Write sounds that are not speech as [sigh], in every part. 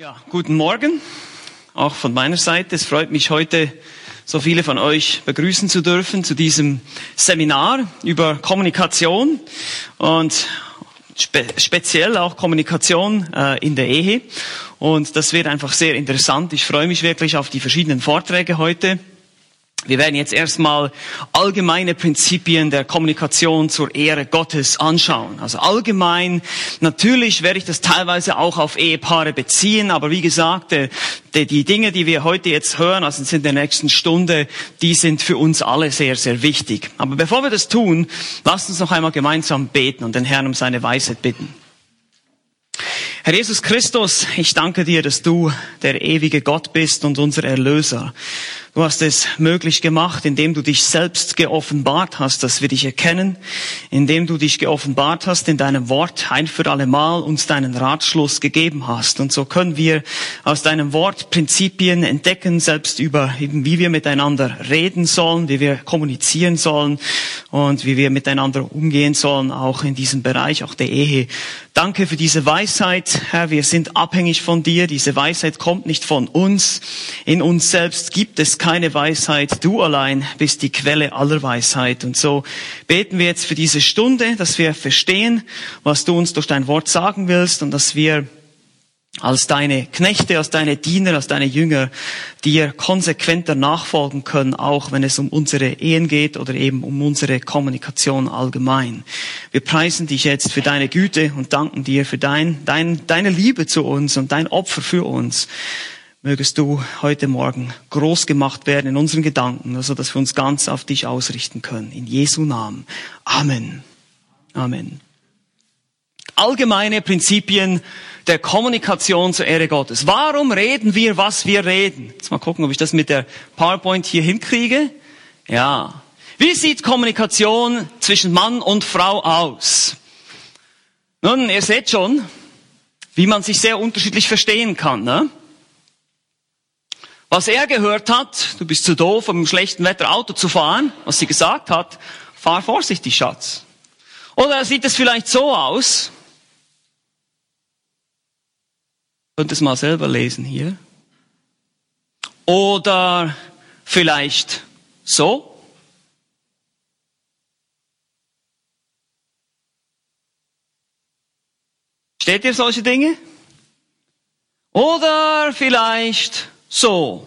Ja, guten Morgen, auch von meiner Seite. Es freut mich heute, so viele von euch begrüßen zu dürfen zu diesem Seminar über Kommunikation und spe speziell auch Kommunikation äh, in der Ehe. Und das wird einfach sehr interessant. Ich freue mich wirklich auf die verschiedenen Vorträge heute. Wir werden jetzt erstmal allgemeine Prinzipien der Kommunikation zur Ehre Gottes anschauen. Also allgemein, natürlich werde ich das teilweise auch auf Ehepaare beziehen, aber wie gesagt, die, die Dinge, die wir heute jetzt hören, also in der nächsten Stunde, die sind für uns alle sehr, sehr wichtig. Aber bevor wir das tun, lasst uns noch einmal gemeinsam beten und den Herrn um seine Weisheit bitten. Herr Jesus Christus, ich danke dir, dass du der ewige Gott bist und unser Erlöser. Du hast es möglich gemacht, indem du dich selbst geoffenbart hast, dass wir dich erkennen, indem du dich geoffenbart hast in deinem Wort ein für alle Mal uns deinen Ratschluss gegeben hast. Und so können wir aus deinem Wort Prinzipien entdecken, selbst über eben, wie wir miteinander reden sollen, wie wir kommunizieren sollen und wie wir miteinander umgehen sollen, auch in diesem Bereich, auch der Ehe. Danke für diese Weisheit, Herr. Wir sind abhängig von dir. Diese Weisheit kommt nicht von uns. In uns selbst gibt es keine Weisheit. Du allein bist die Quelle aller Weisheit. Und so beten wir jetzt für diese Stunde, dass wir verstehen, was du uns durch dein Wort sagen willst und dass wir als deine Knechte, als deine Diener, als deine Jünger dir konsequenter nachfolgen können, auch wenn es um unsere Ehen geht oder eben um unsere Kommunikation allgemein. Wir preisen dich jetzt für deine Güte und danken dir für dein, dein, deine Liebe zu uns und dein Opfer für uns. Mögest du heute Morgen groß gemacht werden in unseren Gedanken, also dass wir uns ganz auf dich ausrichten können. In Jesu Namen. Amen. Amen. Allgemeine Prinzipien der Kommunikation zur Ehre Gottes. Warum reden wir, was wir reden? Jetzt mal gucken, ob ich das mit der PowerPoint hier hinkriege. Ja. Wie sieht Kommunikation zwischen Mann und Frau aus? Nun, ihr seht schon, wie man sich sehr unterschiedlich verstehen kann. Ne? Was er gehört hat, du bist zu doof, um im schlechten Wetter Auto zu fahren, was sie gesagt hat, fahr vorsichtig, Schatz. Oder sieht es vielleicht so aus, Könnt es mal selber lesen hier. Oder vielleicht so. Steht ihr solche Dinge? Oder vielleicht so.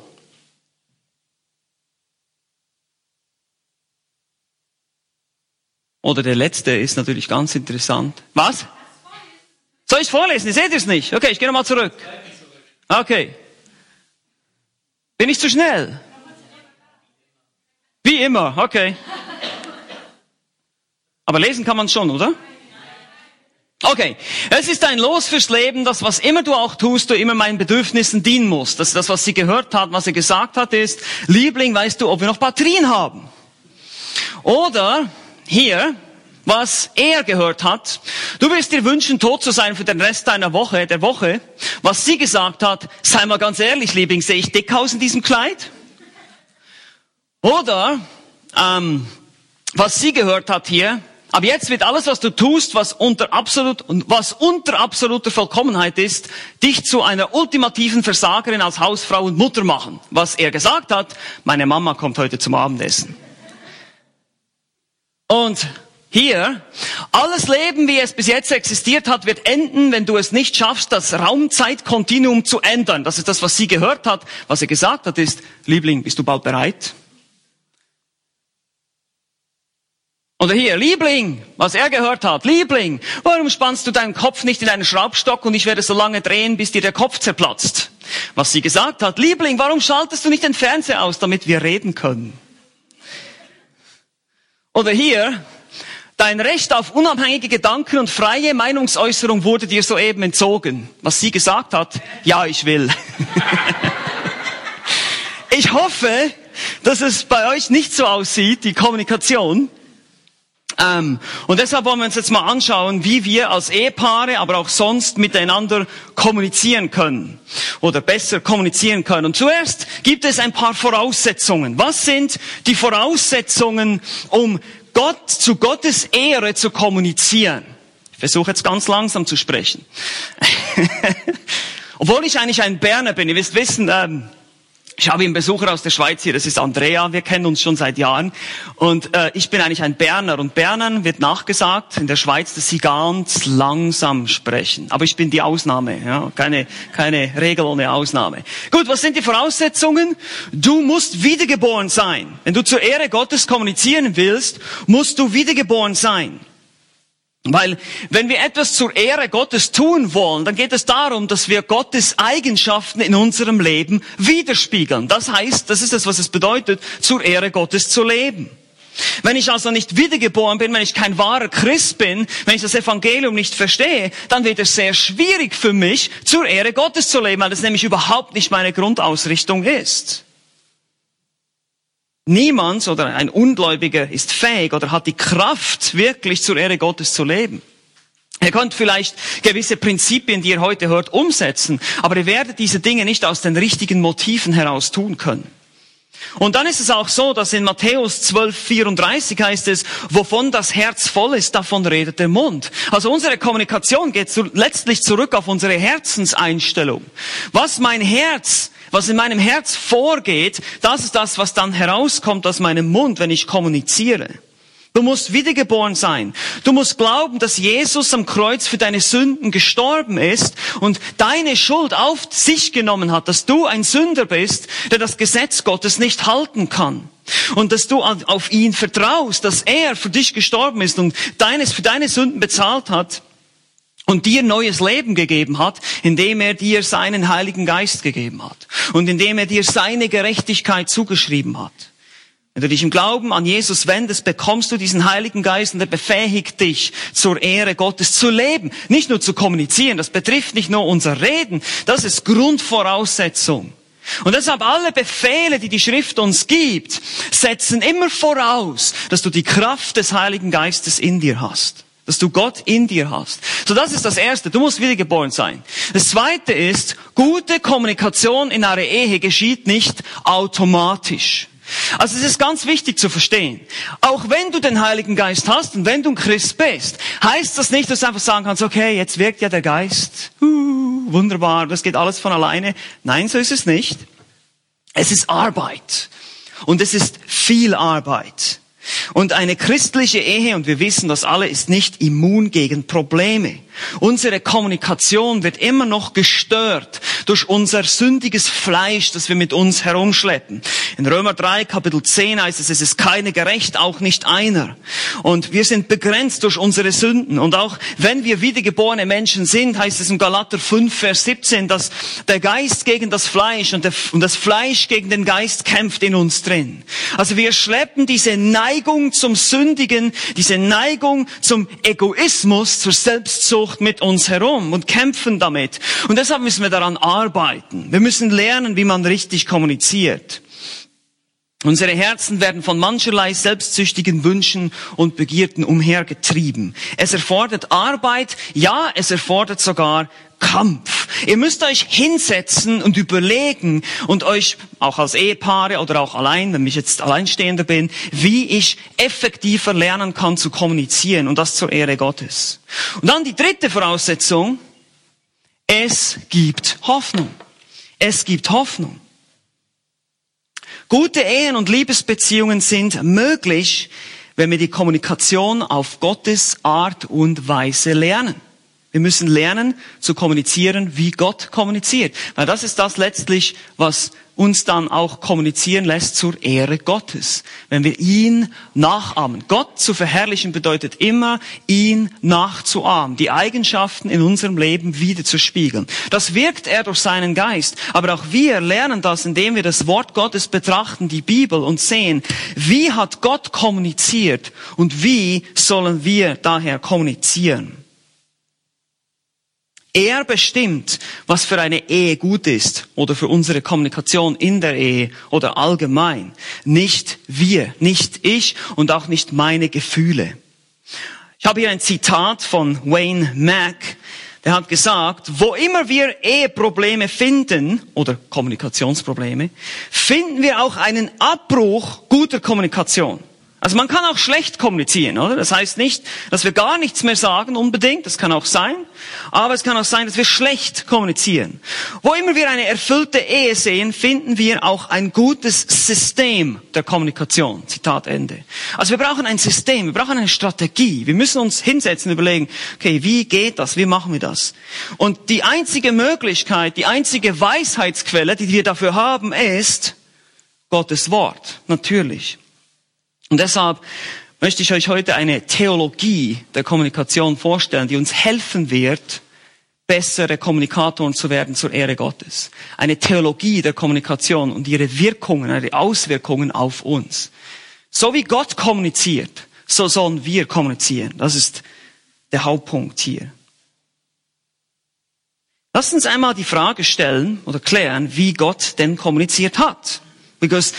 Oder der letzte ist natürlich ganz interessant. Was? Soll ich vorlesen? Ihr seht es nicht. Okay, ich gehe nochmal zurück. Okay. Bin ich zu schnell? Wie immer, okay. Aber lesen kann man schon, oder? Okay, es ist ein Los fürs Leben, dass was immer du auch tust, du immer meinen Bedürfnissen dienen musst. Das, das, was sie gehört hat, was sie gesagt hat, ist, Liebling, weißt du, ob wir noch Batterien haben? Oder hier, was er gehört hat. Du wirst dir wünschen, tot zu sein für den Rest deiner Woche, der Woche. Was sie gesagt hat, sei mal ganz ehrlich, Liebling, sehe ich dick aus in diesem Kleid? Oder, ähm, was sie gehört hat hier, aber jetzt wird alles, was du tust, was unter absolut was unter absoluter Vollkommenheit ist, dich zu einer ultimativen Versagerin als Hausfrau und Mutter machen. Was er gesagt hat, meine Mama kommt heute zum Abendessen. Und hier, alles Leben, wie es bis jetzt existiert hat, wird enden, wenn du es nicht schaffst, das Raumzeitkontinuum zu ändern. Das ist das, was sie gehört hat. Was er gesagt hat, ist, Liebling, bist du bald bereit? Oder hier, Liebling, was er gehört hat, Liebling, warum spannst du deinen Kopf nicht in einen Schraubstock und ich werde so lange drehen, bis dir der Kopf zerplatzt? Was sie gesagt hat, Liebling, warum schaltest du nicht den Fernseher aus, damit wir reden können? Oder hier, Dein Recht auf unabhängige Gedanken und freie Meinungsäußerung wurde dir soeben entzogen. Was sie gesagt hat, ja, ich will. [laughs] ich hoffe, dass es bei euch nicht so aussieht, die Kommunikation. Ähm, und deshalb wollen wir uns jetzt mal anschauen, wie wir als Ehepaare, aber auch sonst miteinander kommunizieren können oder besser kommunizieren können. Und zuerst gibt es ein paar Voraussetzungen. Was sind die Voraussetzungen, um Gott, zu Gottes Ehre zu kommunizieren. Ich versuche jetzt ganz langsam zu sprechen. [laughs] Obwohl ich eigentlich ein Berner bin, ihr wisst wissen, ähm, ich habe einen Besucher aus der Schweiz hier, das ist Andrea, wir kennen uns schon seit Jahren. Und äh, ich bin eigentlich ein Berner. Und Bernern wird nachgesagt in der Schweiz, dass sie ganz langsam sprechen. Aber ich bin die Ausnahme, ja? keine, keine Regel ohne Ausnahme. Gut, was sind die Voraussetzungen? Du musst wiedergeboren sein. Wenn du zur Ehre Gottes kommunizieren willst, musst du wiedergeboren sein. Weil wenn wir etwas zur Ehre Gottes tun wollen, dann geht es darum, dass wir Gottes Eigenschaften in unserem Leben widerspiegeln. Das heißt, das ist das, was es bedeutet, zur Ehre Gottes zu leben. Wenn ich also nicht wiedergeboren bin, wenn ich kein wahrer Christ bin, wenn ich das Evangelium nicht verstehe, dann wird es sehr schwierig für mich, zur Ehre Gottes zu leben, weil das nämlich überhaupt nicht meine Grundausrichtung ist. Niemand oder ein Ungläubiger ist fähig oder hat die Kraft, wirklich zur Ehre Gottes zu leben. Ihr könnt vielleicht gewisse Prinzipien, die ihr heute hört, umsetzen, aber ihr werdet diese Dinge nicht aus den richtigen Motiven heraus tun können. Und dann ist es auch so, dass in Matthäus 12, 34 heißt es, wovon das Herz voll ist, davon redet der Mund. Also unsere Kommunikation geht zu, letztlich zurück auf unsere Herzenseinstellung. Was mein Herz was in meinem Herz vorgeht, das ist das, was dann herauskommt aus meinem Mund, wenn ich kommuniziere. Du musst wiedergeboren sein. Du musst glauben, dass Jesus am Kreuz für deine Sünden gestorben ist und deine Schuld auf sich genommen hat, dass du ein Sünder bist, der das Gesetz Gottes nicht halten kann. Und dass du auf ihn vertraust, dass er für dich gestorben ist und deines, für deine Sünden bezahlt hat und dir neues Leben gegeben hat, indem er dir seinen Heiligen Geist gegeben hat und indem er dir seine Gerechtigkeit zugeschrieben hat. Wenn du dich im Glauben an Jesus wendest, bekommst du diesen Heiligen Geist und er befähigt dich, zur Ehre Gottes zu leben. Nicht nur zu kommunizieren, das betrifft nicht nur unser Reden, das ist Grundvoraussetzung. Und deshalb alle Befehle, die die Schrift uns gibt, setzen immer voraus, dass du die Kraft des Heiligen Geistes in dir hast dass du Gott in dir hast. So, das ist das Erste. Du musst wiedergeboren sein. Das Zweite ist, gute Kommunikation in einer Ehe geschieht nicht automatisch. Also es ist ganz wichtig zu verstehen. Auch wenn du den Heiligen Geist hast und wenn du ein Christ bist, heißt das nicht, dass du einfach sagen kannst, okay, jetzt wirkt ja der Geist. Uh, wunderbar, das geht alles von alleine. Nein, so ist es nicht. Es ist Arbeit. Und es ist viel Arbeit. Und eine christliche Ehe, und wir wissen das alle, ist nicht immun gegen Probleme. Unsere Kommunikation wird immer noch gestört durch unser sündiges Fleisch, das wir mit uns herumschleppen. In Römer 3, Kapitel 10 heißt es, es ist keine gerecht, auch nicht einer. Und wir sind begrenzt durch unsere Sünden. Und auch wenn wir wiedergeborene Menschen sind, heißt es in Galater 5, Vers 17, dass der Geist gegen das Fleisch und, der, und das Fleisch gegen den Geist kämpft in uns drin. Also wir schleppen diese Neigung zum Sündigen, diese Neigung zum Egoismus, zur Selbstsucht, mit uns herum und kämpfen damit. Und deshalb müssen wir daran arbeiten. Wir müssen lernen, wie man richtig kommuniziert. Unsere Herzen werden von mancherlei selbstsüchtigen Wünschen und Begierden umhergetrieben. Es erfordert Arbeit, ja, es erfordert sogar Kampf. Ihr müsst euch hinsetzen und überlegen und euch auch als Ehepaare oder auch allein, wenn ich jetzt Alleinstehender bin, wie ich effektiver lernen kann zu kommunizieren und das zur Ehre Gottes. Und dann die dritte Voraussetzung, es gibt Hoffnung. Es gibt Hoffnung. Gute Ehen und Liebesbeziehungen sind möglich, wenn wir die Kommunikation auf Gottes Art und Weise lernen. Wir müssen lernen zu kommunizieren, wie Gott kommuniziert. Weil das ist das letztlich, was uns dann auch kommunizieren lässt zur Ehre Gottes. Wenn wir ihn nachahmen. Gott zu verherrlichen bedeutet immer, ihn nachzuahmen. Die Eigenschaften in unserem Leben wieder zu spiegeln. Das wirkt er durch seinen Geist. Aber auch wir lernen das, indem wir das Wort Gottes betrachten, die Bibel und sehen, wie hat Gott kommuniziert und wie sollen wir daher kommunizieren. Er bestimmt, was für eine Ehe gut ist oder für unsere Kommunikation in der Ehe oder allgemein. Nicht wir, nicht ich und auch nicht meine Gefühle. Ich habe hier ein Zitat von Wayne Mack. Der hat gesagt, wo immer wir Eheprobleme finden oder Kommunikationsprobleme, finden wir auch einen Abbruch guter Kommunikation. Also man kann auch schlecht kommunizieren, oder? Das heißt nicht, dass wir gar nichts mehr sagen unbedingt, das kann auch sein, aber es kann auch sein, dass wir schlecht kommunizieren. Wo immer wir eine erfüllte Ehe sehen, finden wir auch ein gutes System der Kommunikation. Zitat Ende. Also wir brauchen ein System, wir brauchen eine Strategie. Wir müssen uns hinsetzen und überlegen, okay, wie geht das? Wie machen wir das? Und die einzige Möglichkeit, die einzige Weisheitsquelle, die wir dafür haben, ist Gottes Wort. Natürlich. Und deshalb möchte ich euch heute eine Theologie der Kommunikation vorstellen, die uns helfen wird, bessere Kommunikatoren zu werden zur Ehre Gottes. Eine Theologie der Kommunikation und ihre Wirkungen, ihre Auswirkungen auf uns. So wie Gott kommuniziert, so sollen wir kommunizieren. Das ist der Hauptpunkt hier. Lasst uns einmal die Frage stellen oder klären, wie Gott denn kommuniziert hat. Because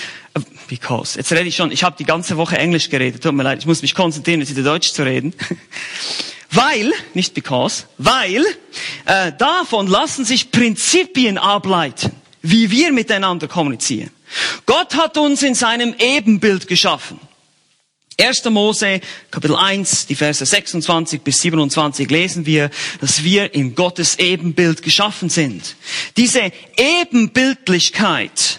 because. Jetzt rede ich schon, ich habe die ganze Woche Englisch geredet, tut mir leid, ich muss mich konzentrieren, jetzt wieder Deutsch zu reden. [laughs] weil, nicht because, weil äh, davon lassen sich Prinzipien ableiten, wie wir miteinander kommunizieren. Gott hat uns in seinem Ebenbild geschaffen. 1. Mose, Kapitel 1, die Verse 26 bis 27 lesen wir, dass wir in Gottes Ebenbild geschaffen sind. Diese Ebenbildlichkeit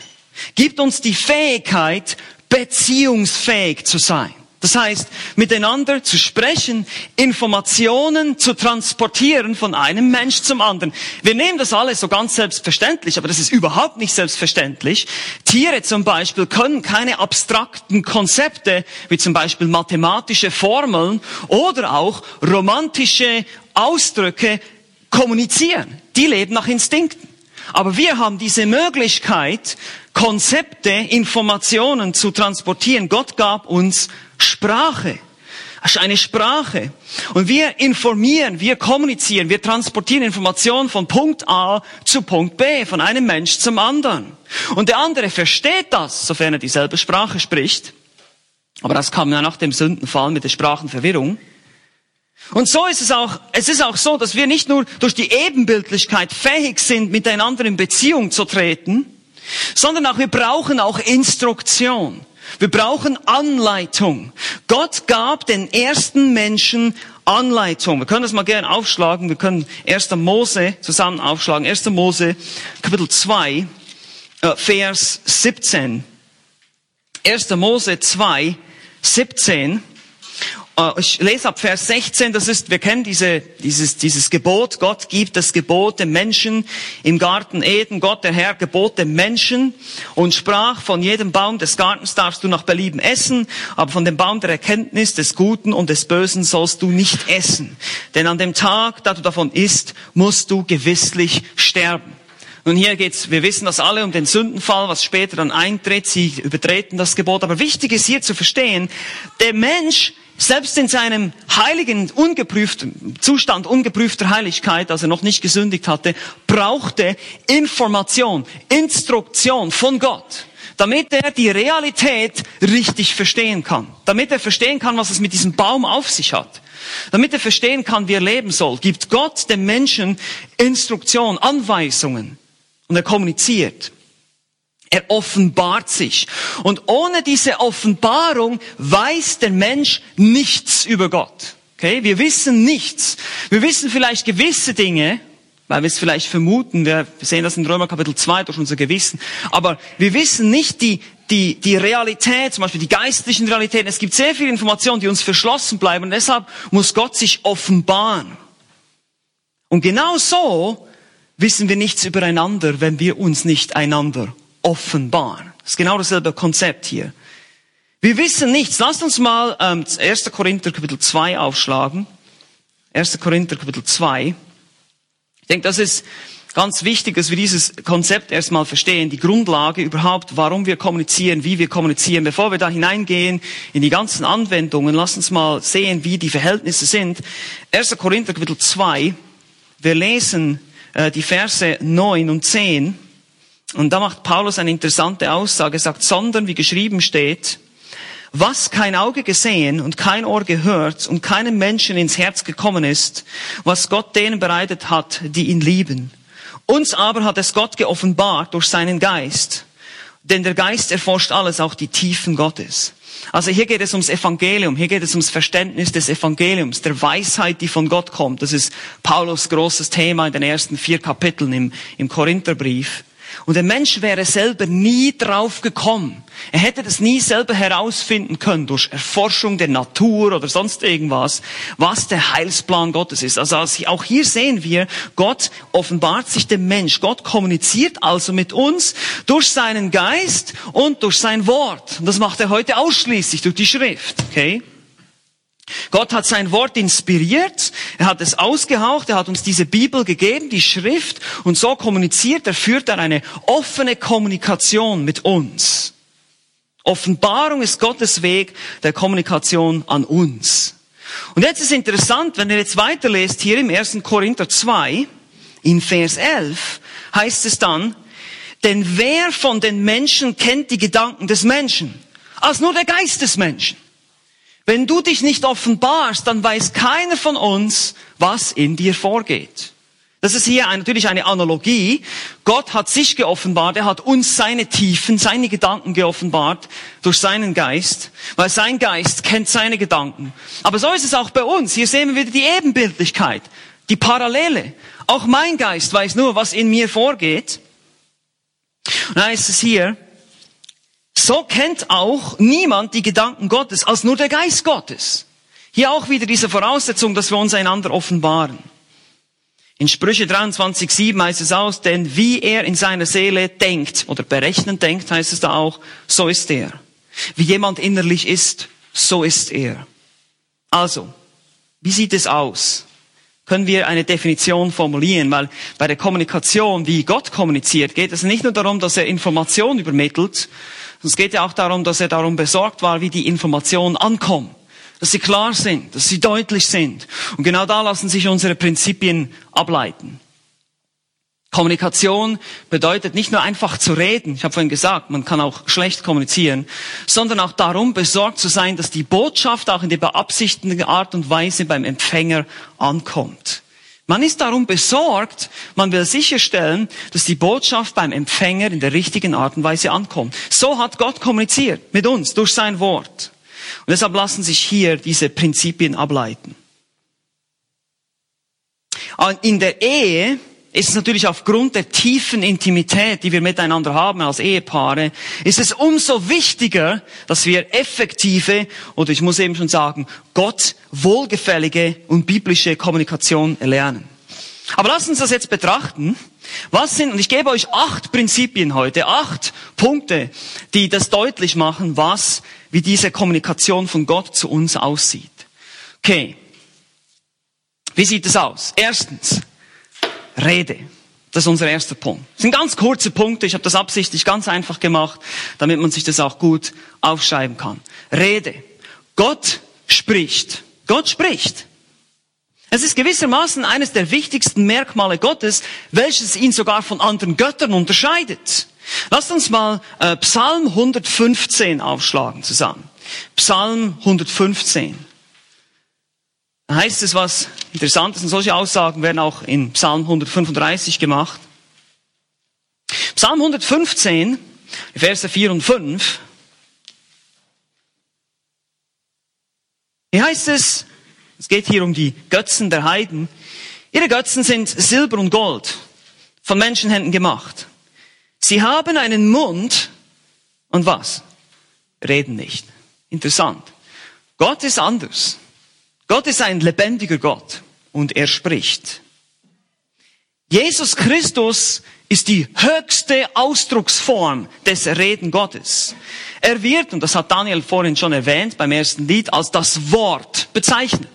gibt uns die Fähigkeit, beziehungsfähig zu sein. Das heißt, miteinander zu sprechen, Informationen zu transportieren von einem Mensch zum anderen. Wir nehmen das alles so ganz selbstverständlich, aber das ist überhaupt nicht selbstverständlich. Tiere zum Beispiel können keine abstrakten Konzepte, wie zum Beispiel mathematische Formeln oder auch romantische Ausdrücke kommunizieren. Die leben nach Instinkten. Aber wir haben diese Möglichkeit, Konzepte, Informationen zu transportieren. Gott gab uns Sprache. Eine Sprache. Und wir informieren, wir kommunizieren, wir transportieren Informationen von Punkt A zu Punkt B, von einem Mensch zum anderen. Und der andere versteht das, sofern er dieselbe Sprache spricht. Aber das kam ja nach dem Sündenfall mit der Sprachenverwirrung. Und so ist es auch, es ist auch so, dass wir nicht nur durch die Ebenbildlichkeit fähig sind, miteinander in Beziehung zu treten, sondern auch wir brauchen auch Instruktion. Wir brauchen Anleitung. Gott gab den ersten Menschen Anleitung. Wir können das mal gerne aufschlagen. Wir können 1. Mose zusammen aufschlagen. 1. Mose, Kapitel 2, äh, Vers 17. 1. Mose 2, 17. Äh, ich lese ab Vers 16, das ist, wir kennen diese, dieses, dieses Gebot, Gott gibt das Gebot dem Menschen im Garten Eden, Gott der Herr gebot dem Menschen und sprach, von jedem Baum des Gartens darfst du nach Belieben essen, aber von dem Baum der Erkenntnis des Guten und des Bösen sollst du nicht essen. Denn an dem Tag, da du davon isst, musst du gewisslich sterben. Nun hier geht's, wir wissen das alle um den Sündenfall, was später dann eintritt, sie übertreten das Gebot, aber wichtig ist hier zu verstehen, der Mensch selbst in seinem heiligen, ungeprüften Zustand, ungeprüfter Heiligkeit, als er noch nicht gesündigt hatte, brauchte Information, Instruktion von Gott, damit er die Realität richtig verstehen kann, damit er verstehen kann, was es mit diesem Baum auf sich hat. Damit er verstehen kann, wie er leben soll, gibt Gott dem Menschen Instruktion, Anweisungen und er kommuniziert. Er offenbart sich. Und ohne diese Offenbarung weiß der Mensch nichts über Gott. Okay? Wir wissen nichts. Wir wissen vielleicht gewisse Dinge, weil wir es vielleicht vermuten. Wir sehen das in Römer Kapitel 2 durch unser Gewissen. Aber wir wissen nicht die, die, die Realität, zum Beispiel die geistlichen Realitäten. Es gibt sehr viele Informationen, die uns verschlossen bleiben. Und deshalb muss Gott sich offenbaren. Und genau so wissen wir nichts übereinander, wenn wir uns nicht einander offenbar. Das ist genau dasselbe Konzept hier. Wir wissen nichts. Lasst uns mal ähm, 1. Korinther Kapitel 2 aufschlagen. 1. Korinther Kapitel 2. Ich denke, das ist ganz wichtig, dass wir dieses Konzept erstmal verstehen, die Grundlage überhaupt, warum wir kommunizieren, wie wir kommunizieren. Bevor wir da hineingehen in die ganzen Anwendungen, lasst uns mal sehen, wie die Verhältnisse sind. 1. Korinther Kapitel 2. Wir lesen äh, die Verse 9 und 10. Und da macht Paulus eine interessante Aussage, sagt, sondern wie geschrieben steht, was kein Auge gesehen und kein Ohr gehört und keinem Menschen ins Herz gekommen ist, was Gott denen bereitet hat, die ihn lieben. Uns aber hat es Gott geoffenbart durch seinen Geist. Denn der Geist erforscht alles, auch die Tiefen Gottes. Also hier geht es ums Evangelium, hier geht es ums Verständnis des Evangeliums, der Weisheit, die von Gott kommt. Das ist Paulus großes Thema in den ersten vier Kapiteln im, im Korintherbrief. Und der Mensch wäre selber nie drauf gekommen. Er hätte das nie selber herausfinden können durch Erforschung der Natur oder sonst irgendwas, was der Heilsplan Gottes ist. Also auch hier sehen wir, Gott offenbart sich dem Mensch. Gott kommuniziert also mit uns durch seinen Geist und durch sein Wort. Und das macht er heute ausschließlich durch die Schrift. Okay? Gott hat sein Wort inspiriert, er hat es ausgehaucht, er hat uns diese Bibel gegeben, die Schrift, und so kommuniziert er, führt er eine offene Kommunikation mit uns. Offenbarung ist Gottes Weg der Kommunikation an uns. Und jetzt ist interessant, wenn ihr jetzt weiterlest, hier im 1. Korinther 2, in Vers 11, heißt es dann, denn wer von den Menschen kennt die Gedanken des Menschen? Als nur der Geist des Menschen. Wenn du dich nicht offenbarst, dann weiß keiner von uns, was in dir vorgeht. Das ist hier natürlich eine Analogie. Gott hat sich geoffenbart, er hat uns seine Tiefen, seine Gedanken geoffenbart durch seinen Geist, weil sein Geist kennt seine Gedanken. Aber so ist es auch bei uns. Hier sehen wir wieder die Ebenbildlichkeit, die Parallele. Auch mein Geist weiß nur, was in mir vorgeht. Und da ist es hier, so kennt auch niemand die Gedanken Gottes als nur der Geist Gottes. Hier auch wieder diese Voraussetzung, dass wir uns einander offenbaren. In Sprüche 23,7 heißt es aus, denn wie er in seiner Seele denkt oder berechnen denkt, heißt es da auch, so ist er. Wie jemand innerlich ist, so ist er. Also, wie sieht es aus? Können wir eine Definition formulieren? Weil bei der Kommunikation, wie Gott kommuniziert, geht es nicht nur darum, dass er Informationen übermittelt, es geht ja auch darum, dass er darum besorgt war, wie die Informationen ankommen. Dass sie klar sind, dass sie deutlich sind. Und genau da lassen sich unsere Prinzipien ableiten. Kommunikation bedeutet nicht nur einfach zu reden, ich habe vorhin gesagt, man kann auch schlecht kommunizieren, sondern auch darum besorgt zu sein, dass die Botschaft auch in der beabsichtigten Art und Weise beim Empfänger ankommt. Man ist darum besorgt, man will sicherstellen, dass die Botschaft beim Empfänger in der richtigen Art und Weise ankommt. So hat Gott kommuniziert mit uns durch sein Wort. Und deshalb lassen sich hier diese Prinzipien ableiten. In der Ehe ist es natürlich aufgrund der tiefen Intimität, die wir miteinander haben als Ehepaare, ist es umso wichtiger, dass wir effektive oder ich muss eben schon sagen, Gott wohlgefällige und biblische Kommunikation erlernen. Aber lasst uns das jetzt betrachten. Was sind, und ich gebe euch acht Prinzipien heute, acht Punkte, die das deutlich machen, was, wie diese Kommunikation von Gott zu uns aussieht. Okay. Wie sieht es aus? Erstens, Rede. Das ist unser erster Punkt. Das sind ganz kurze Punkte. Ich habe das absichtlich ganz einfach gemacht, damit man sich das auch gut aufschreiben kann. Rede. Gott spricht. Gott spricht. Es ist gewissermaßen eines der wichtigsten Merkmale Gottes, welches ihn sogar von anderen Göttern unterscheidet. Lasst uns mal äh, Psalm 115 aufschlagen zusammen. Psalm 115 heißt es was Interessantes und solche Aussagen werden auch in Psalm 135 gemacht. Psalm 115, Verse 4 und 5. Hier heißt es, es geht hier um die Götzen der Heiden. Ihre Götzen sind Silber und Gold, von Menschenhänden gemacht. Sie haben einen Mund und was? Reden nicht. Interessant. Gott ist anders. Gott ist ein lebendiger Gott und er spricht. Jesus Christus ist die höchste Ausdrucksform des Reden Gottes. Er wird, und das hat Daniel vorhin schon erwähnt beim ersten Lied, als das Wort bezeichnet.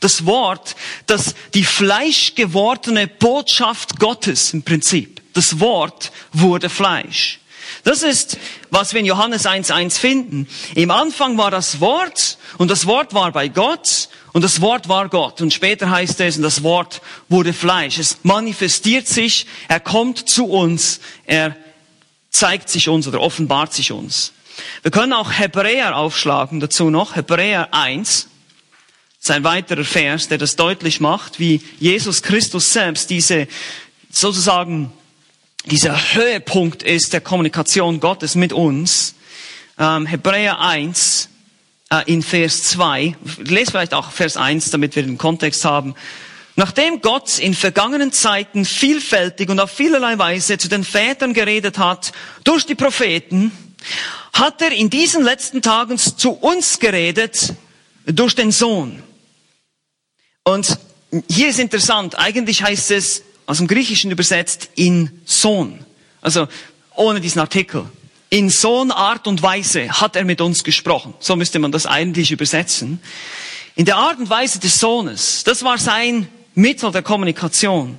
Das Wort, das die fleischgewordene Botschaft Gottes im Prinzip. Das Wort wurde Fleisch. Das ist, was wir in Johannes 1.1 finden. Im Anfang war das Wort und das Wort war bei Gott und das Wort war Gott. Und später heißt es, und das Wort wurde Fleisch. Es manifestiert sich, er kommt zu uns, er zeigt sich uns oder offenbart sich uns. Wir können auch Hebräer aufschlagen dazu noch. Hebräer 1. Sein weiterer Vers, der das deutlich macht, wie Jesus Christus selbst diese sozusagen dieser Höhepunkt ist der Kommunikation Gottes mit uns. Ähm, Hebräer 1, äh, in Vers 2. Lest vielleicht auch Vers 1, damit wir den Kontext haben. Nachdem Gott in vergangenen Zeiten vielfältig und auf vielerlei Weise zu den Vätern geredet hat, durch die Propheten, hat er in diesen letzten Tagen zu uns geredet durch den Sohn. Und hier ist interessant, eigentlich heißt es aus dem Griechischen übersetzt in Sohn. Also ohne diesen Artikel. In Sohn Art und Weise hat er mit uns gesprochen. So müsste man das eigentlich übersetzen. In der Art und Weise des Sohnes. Das war sein Mittel der Kommunikation.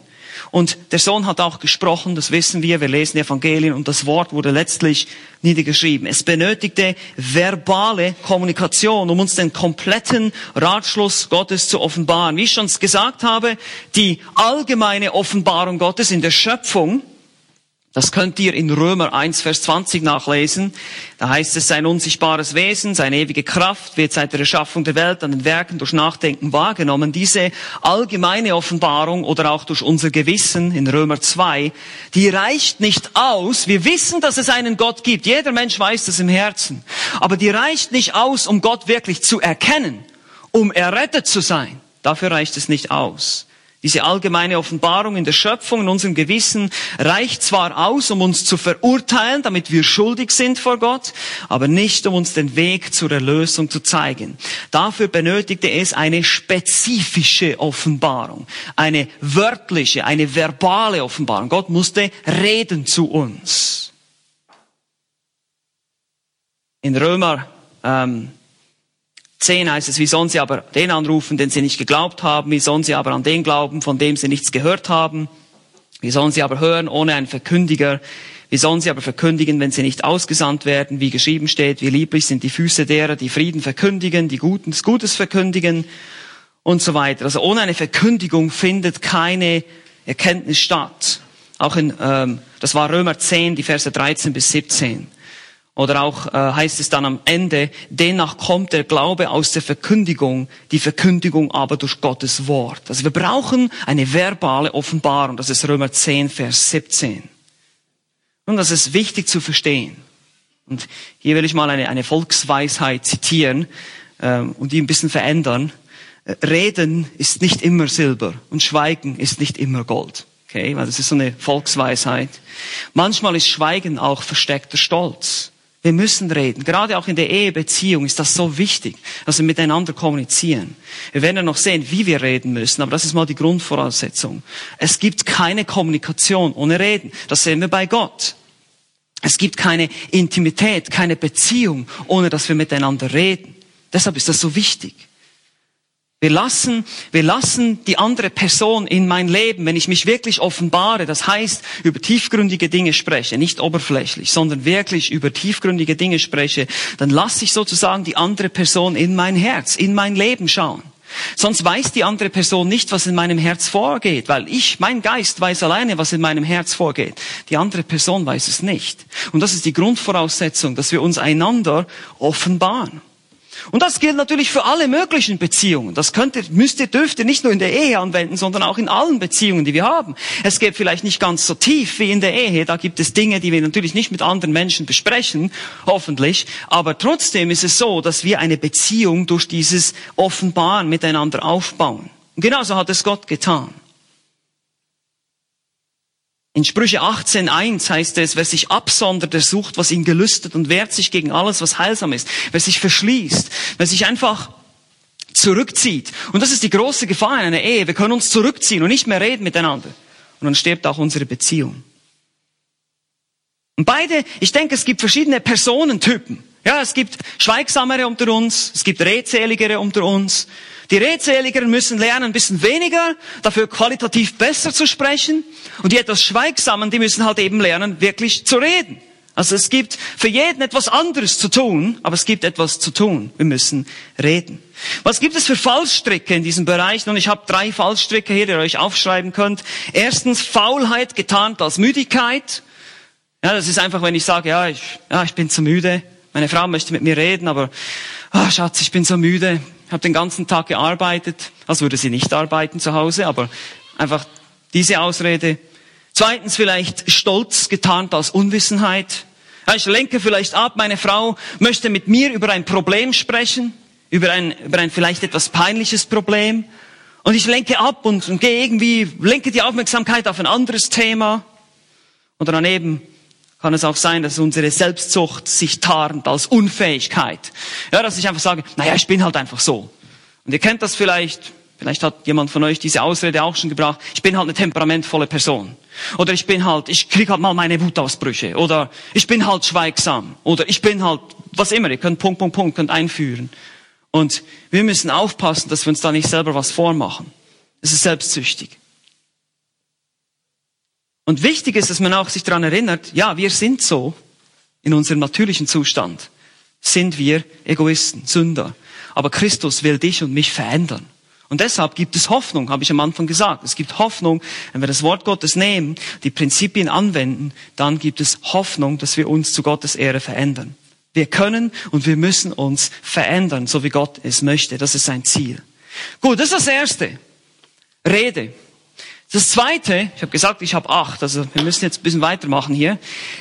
Und der Sohn hat auch gesprochen, das wissen wir, wir lesen Evangelien und das Wort wurde letztlich niedergeschrieben. Es benötigte verbale Kommunikation, um uns den kompletten Ratschluss Gottes zu offenbaren. Wie ich schon gesagt habe, die allgemeine Offenbarung Gottes in der Schöpfung, das könnt ihr in Römer 1, Vers 20 nachlesen. Da heißt es, sein unsichtbares Wesen, seine ewige Kraft wird seit der Erschaffung der Welt an den Werken durch Nachdenken wahrgenommen. Diese allgemeine Offenbarung oder auch durch unser Gewissen in Römer 2, die reicht nicht aus. Wir wissen, dass es einen Gott gibt. Jeder Mensch weiß das im Herzen. Aber die reicht nicht aus, um Gott wirklich zu erkennen, um errettet zu sein. Dafür reicht es nicht aus. Diese allgemeine Offenbarung in der Schöpfung, in unserem Gewissen, reicht zwar aus, um uns zu verurteilen, damit wir schuldig sind vor Gott, aber nicht, um uns den Weg zur Erlösung zu zeigen. Dafür benötigte es eine spezifische Offenbarung, eine wörtliche, eine verbale Offenbarung. Gott musste reden zu uns. In Römer ähm, 10 heißt es, wie sollen sie aber den anrufen, den sie nicht geglaubt haben? Wie sollen sie aber an den glauben, von dem sie nichts gehört haben? Wie sollen sie aber hören ohne einen Verkündiger? Wie sollen sie aber verkündigen, wenn sie nicht ausgesandt werden? Wie geschrieben steht, wie lieblich sind die Füße derer, die Frieden verkündigen, die Gutes, Gutes verkündigen und so weiter. Also ohne eine Verkündigung findet keine Erkenntnis statt. Auch in, ähm, das war Römer 10, die Verse 13 bis 17. Oder auch äh, heißt es dann am Ende, demnach kommt der Glaube aus der Verkündigung, die Verkündigung aber durch Gottes Wort. Also wir brauchen eine verbale Offenbarung. Das ist Römer 10, Vers 17. Und das ist wichtig zu verstehen. Und hier will ich mal eine, eine Volksweisheit zitieren äh, und die ein bisschen verändern. Reden ist nicht immer Silber und Schweigen ist nicht immer Gold. Okay, weil das ist so eine Volksweisheit. Manchmal ist Schweigen auch versteckter Stolz. Wir müssen reden. Gerade auch in der Ehebeziehung ist das so wichtig, dass wir miteinander kommunizieren. Wir werden ja noch sehen, wie wir reden müssen, aber das ist mal die Grundvoraussetzung. Es gibt keine Kommunikation ohne Reden. Das sehen wir bei Gott. Es gibt keine Intimität, keine Beziehung, ohne dass wir miteinander reden. Deshalb ist das so wichtig. Wir lassen, wir lassen die andere Person in mein Leben, wenn ich mich wirklich offenbare, das heißt, über tiefgründige Dinge spreche, nicht oberflächlich, sondern wirklich über tiefgründige Dinge spreche, dann lasse ich sozusagen die andere Person in mein Herz, in mein Leben schauen. Sonst weiß die andere Person nicht, was in meinem Herz vorgeht, weil ich, mein Geist weiß alleine, was in meinem Herz vorgeht. Die andere Person weiß es nicht. Und das ist die Grundvoraussetzung, dass wir uns einander offenbaren. Und das gilt natürlich für alle möglichen Beziehungen. Das könnt ihr, müsst ihr, dürft ihr nicht nur in der Ehe anwenden, sondern auch in allen Beziehungen, die wir haben. Es geht vielleicht nicht ganz so tief wie in der Ehe. Da gibt es Dinge, die wir natürlich nicht mit anderen Menschen besprechen, hoffentlich. Aber trotzdem ist es so, dass wir eine Beziehung durch dieses Offenbaren miteinander aufbauen. Und genauso hat es Gott getan. In Sprüche 18.1 heißt es, wer sich absondert, der sucht, was ihn gelüstet und wehrt sich gegen alles, was heilsam ist. Wer sich verschließt, wer sich einfach zurückzieht. Und das ist die große Gefahr in einer Ehe. Wir können uns zurückziehen und nicht mehr reden miteinander. Und dann stirbt auch unsere Beziehung. Und beide, ich denke, es gibt verschiedene Personentypen. Ja, es gibt Schweigsamere unter uns, es gibt Redseligere unter uns. Die Redseligeren müssen lernen, ein bisschen weniger, dafür qualitativ besser zu sprechen. Und die etwas Schweigsamen, die müssen halt eben lernen, wirklich zu reden. Also es gibt für jeden etwas anderes zu tun, aber es gibt etwas zu tun. Wir müssen reden. Was gibt es für Fallstricke in diesem Bereich? Und ich habe drei Fallstricke hier, die ihr euch aufschreiben könnt. Erstens Faulheit getarnt als Müdigkeit. Ja, das ist einfach, wenn ich sage, ja, ich, ja, ich bin zu müde. Meine Frau möchte mit mir reden, aber oh, Schatz, ich bin so müde habe den ganzen Tag gearbeitet, als würde sie nicht arbeiten zu Hause, aber einfach diese Ausrede. Zweitens vielleicht Stolz getarnt als Unwissenheit. Ich lenke vielleicht ab, meine Frau möchte mit mir über ein Problem sprechen. über ein, über ein vielleicht etwas peinliches Problem und ich lenke ab und, und gehe irgendwie, lenke die Aufmerksamkeit auf ein anderes Thema. Oder daneben kann es auch sein, dass unsere Selbstzucht sich tarnt als Unfähigkeit. Ja, dass ich einfach sage, naja, ich bin halt einfach so. Und ihr kennt das vielleicht, vielleicht hat jemand von euch diese Ausrede auch schon gebracht, ich bin halt eine temperamentvolle Person. Oder ich bin halt, ich krieg halt mal meine Wutausbrüche. Oder ich bin halt schweigsam. Oder ich bin halt, was immer, ihr könnt Punkt, Punkt, Punkt, könnt einführen. Und wir müssen aufpassen, dass wir uns da nicht selber was vormachen. Es ist selbstsüchtig. Und wichtig ist, dass man auch sich daran erinnert, ja, wir sind so, in unserem natürlichen Zustand sind wir Egoisten, Sünder. Aber Christus will dich und mich verändern. Und deshalb gibt es Hoffnung, habe ich am Anfang gesagt. Es gibt Hoffnung, wenn wir das Wort Gottes nehmen, die Prinzipien anwenden, dann gibt es Hoffnung, dass wir uns zu Gottes Ehre verändern. Wir können und wir müssen uns verändern, so wie Gott es möchte. Das ist sein Ziel. Gut, das ist das Erste. Rede. Das Zweite, ich habe gesagt, ich habe acht, also wir müssen jetzt ein bisschen weitermachen hier.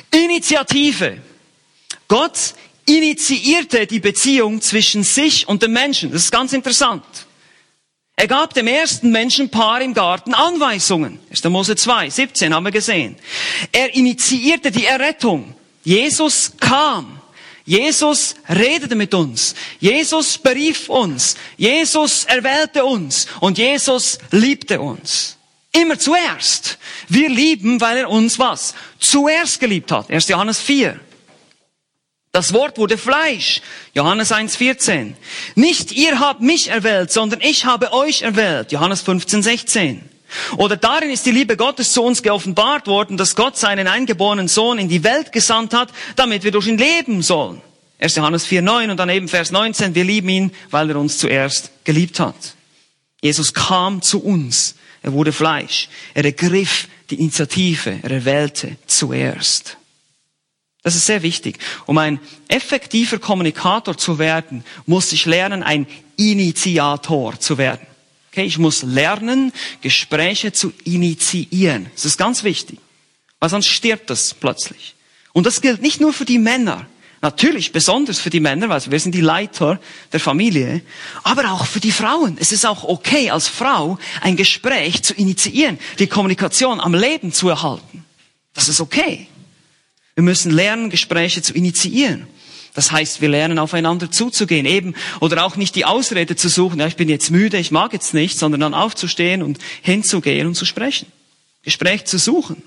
Initiative. Gott initiierte die Beziehung zwischen sich und dem Menschen. Das ist ganz interessant. Er gab dem ersten Menschenpaar im Garten Anweisungen. 1. Mose 2, 17 haben wir gesehen. Er initiierte die Errettung. Jesus kam. Jesus redete mit uns. Jesus berief uns. Jesus erwählte uns. Und Jesus liebte uns. Immer zuerst. Wir lieben, weil er uns was? Zuerst geliebt hat. 1. Johannes 4. Das Wort wurde Fleisch. Johannes 1,14. Nicht ihr habt mich erwählt, sondern ich habe euch erwählt. Johannes 15, 16. Oder darin ist die Liebe Gottes zu uns geoffenbart worden, dass Gott seinen eingeborenen Sohn in die Welt gesandt hat, damit wir durch ihn leben sollen. 1. Johannes 4, 9 und dann eben Vers 19. Wir lieben ihn, weil er uns zuerst geliebt hat. Jesus kam zu uns. Er wurde Fleisch. Er ergriff die Initiative. Er erwählte zuerst. Das ist sehr wichtig. Um ein effektiver Kommunikator zu werden, muss ich lernen, ein Initiator zu werden. Okay, ich muss lernen, Gespräche zu initiieren. Das ist ganz wichtig, weil sonst stirbt das plötzlich. Und das gilt nicht nur für die Männer. Natürlich besonders für die Männer, weil wir sind die Leiter der Familie, aber auch für die Frauen. Es ist auch okay, als Frau ein Gespräch zu initiieren, die Kommunikation am Leben zu erhalten. Das ist okay. Wir müssen lernen, Gespräche zu initiieren. Das heißt, wir lernen aufeinander zuzugehen, eben, oder auch nicht die Ausrede zu suchen, ja, ich bin jetzt müde, ich mag jetzt nicht, sondern dann aufzustehen und hinzugehen und zu sprechen. Gespräch zu suchen.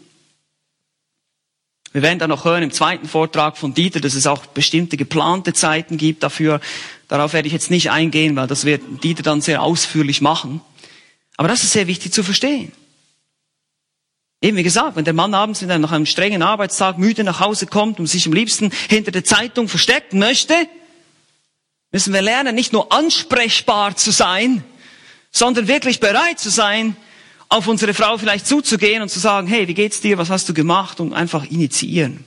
Wir werden dann noch hören im zweiten Vortrag von Dieter, dass es auch bestimmte geplante Zeiten gibt dafür. Darauf werde ich jetzt nicht eingehen, weil das wird Dieter dann sehr ausführlich machen. Aber das ist sehr wichtig zu verstehen. Eben wie gesagt, wenn der Mann abends nach einem strengen Arbeitstag müde nach Hause kommt und sich am liebsten hinter der Zeitung verstecken möchte, müssen wir lernen, nicht nur ansprechbar zu sein, sondern wirklich bereit zu sein, auf unsere Frau vielleicht zuzugehen und zu sagen, hey, wie geht's dir, was hast du gemacht und einfach initiieren.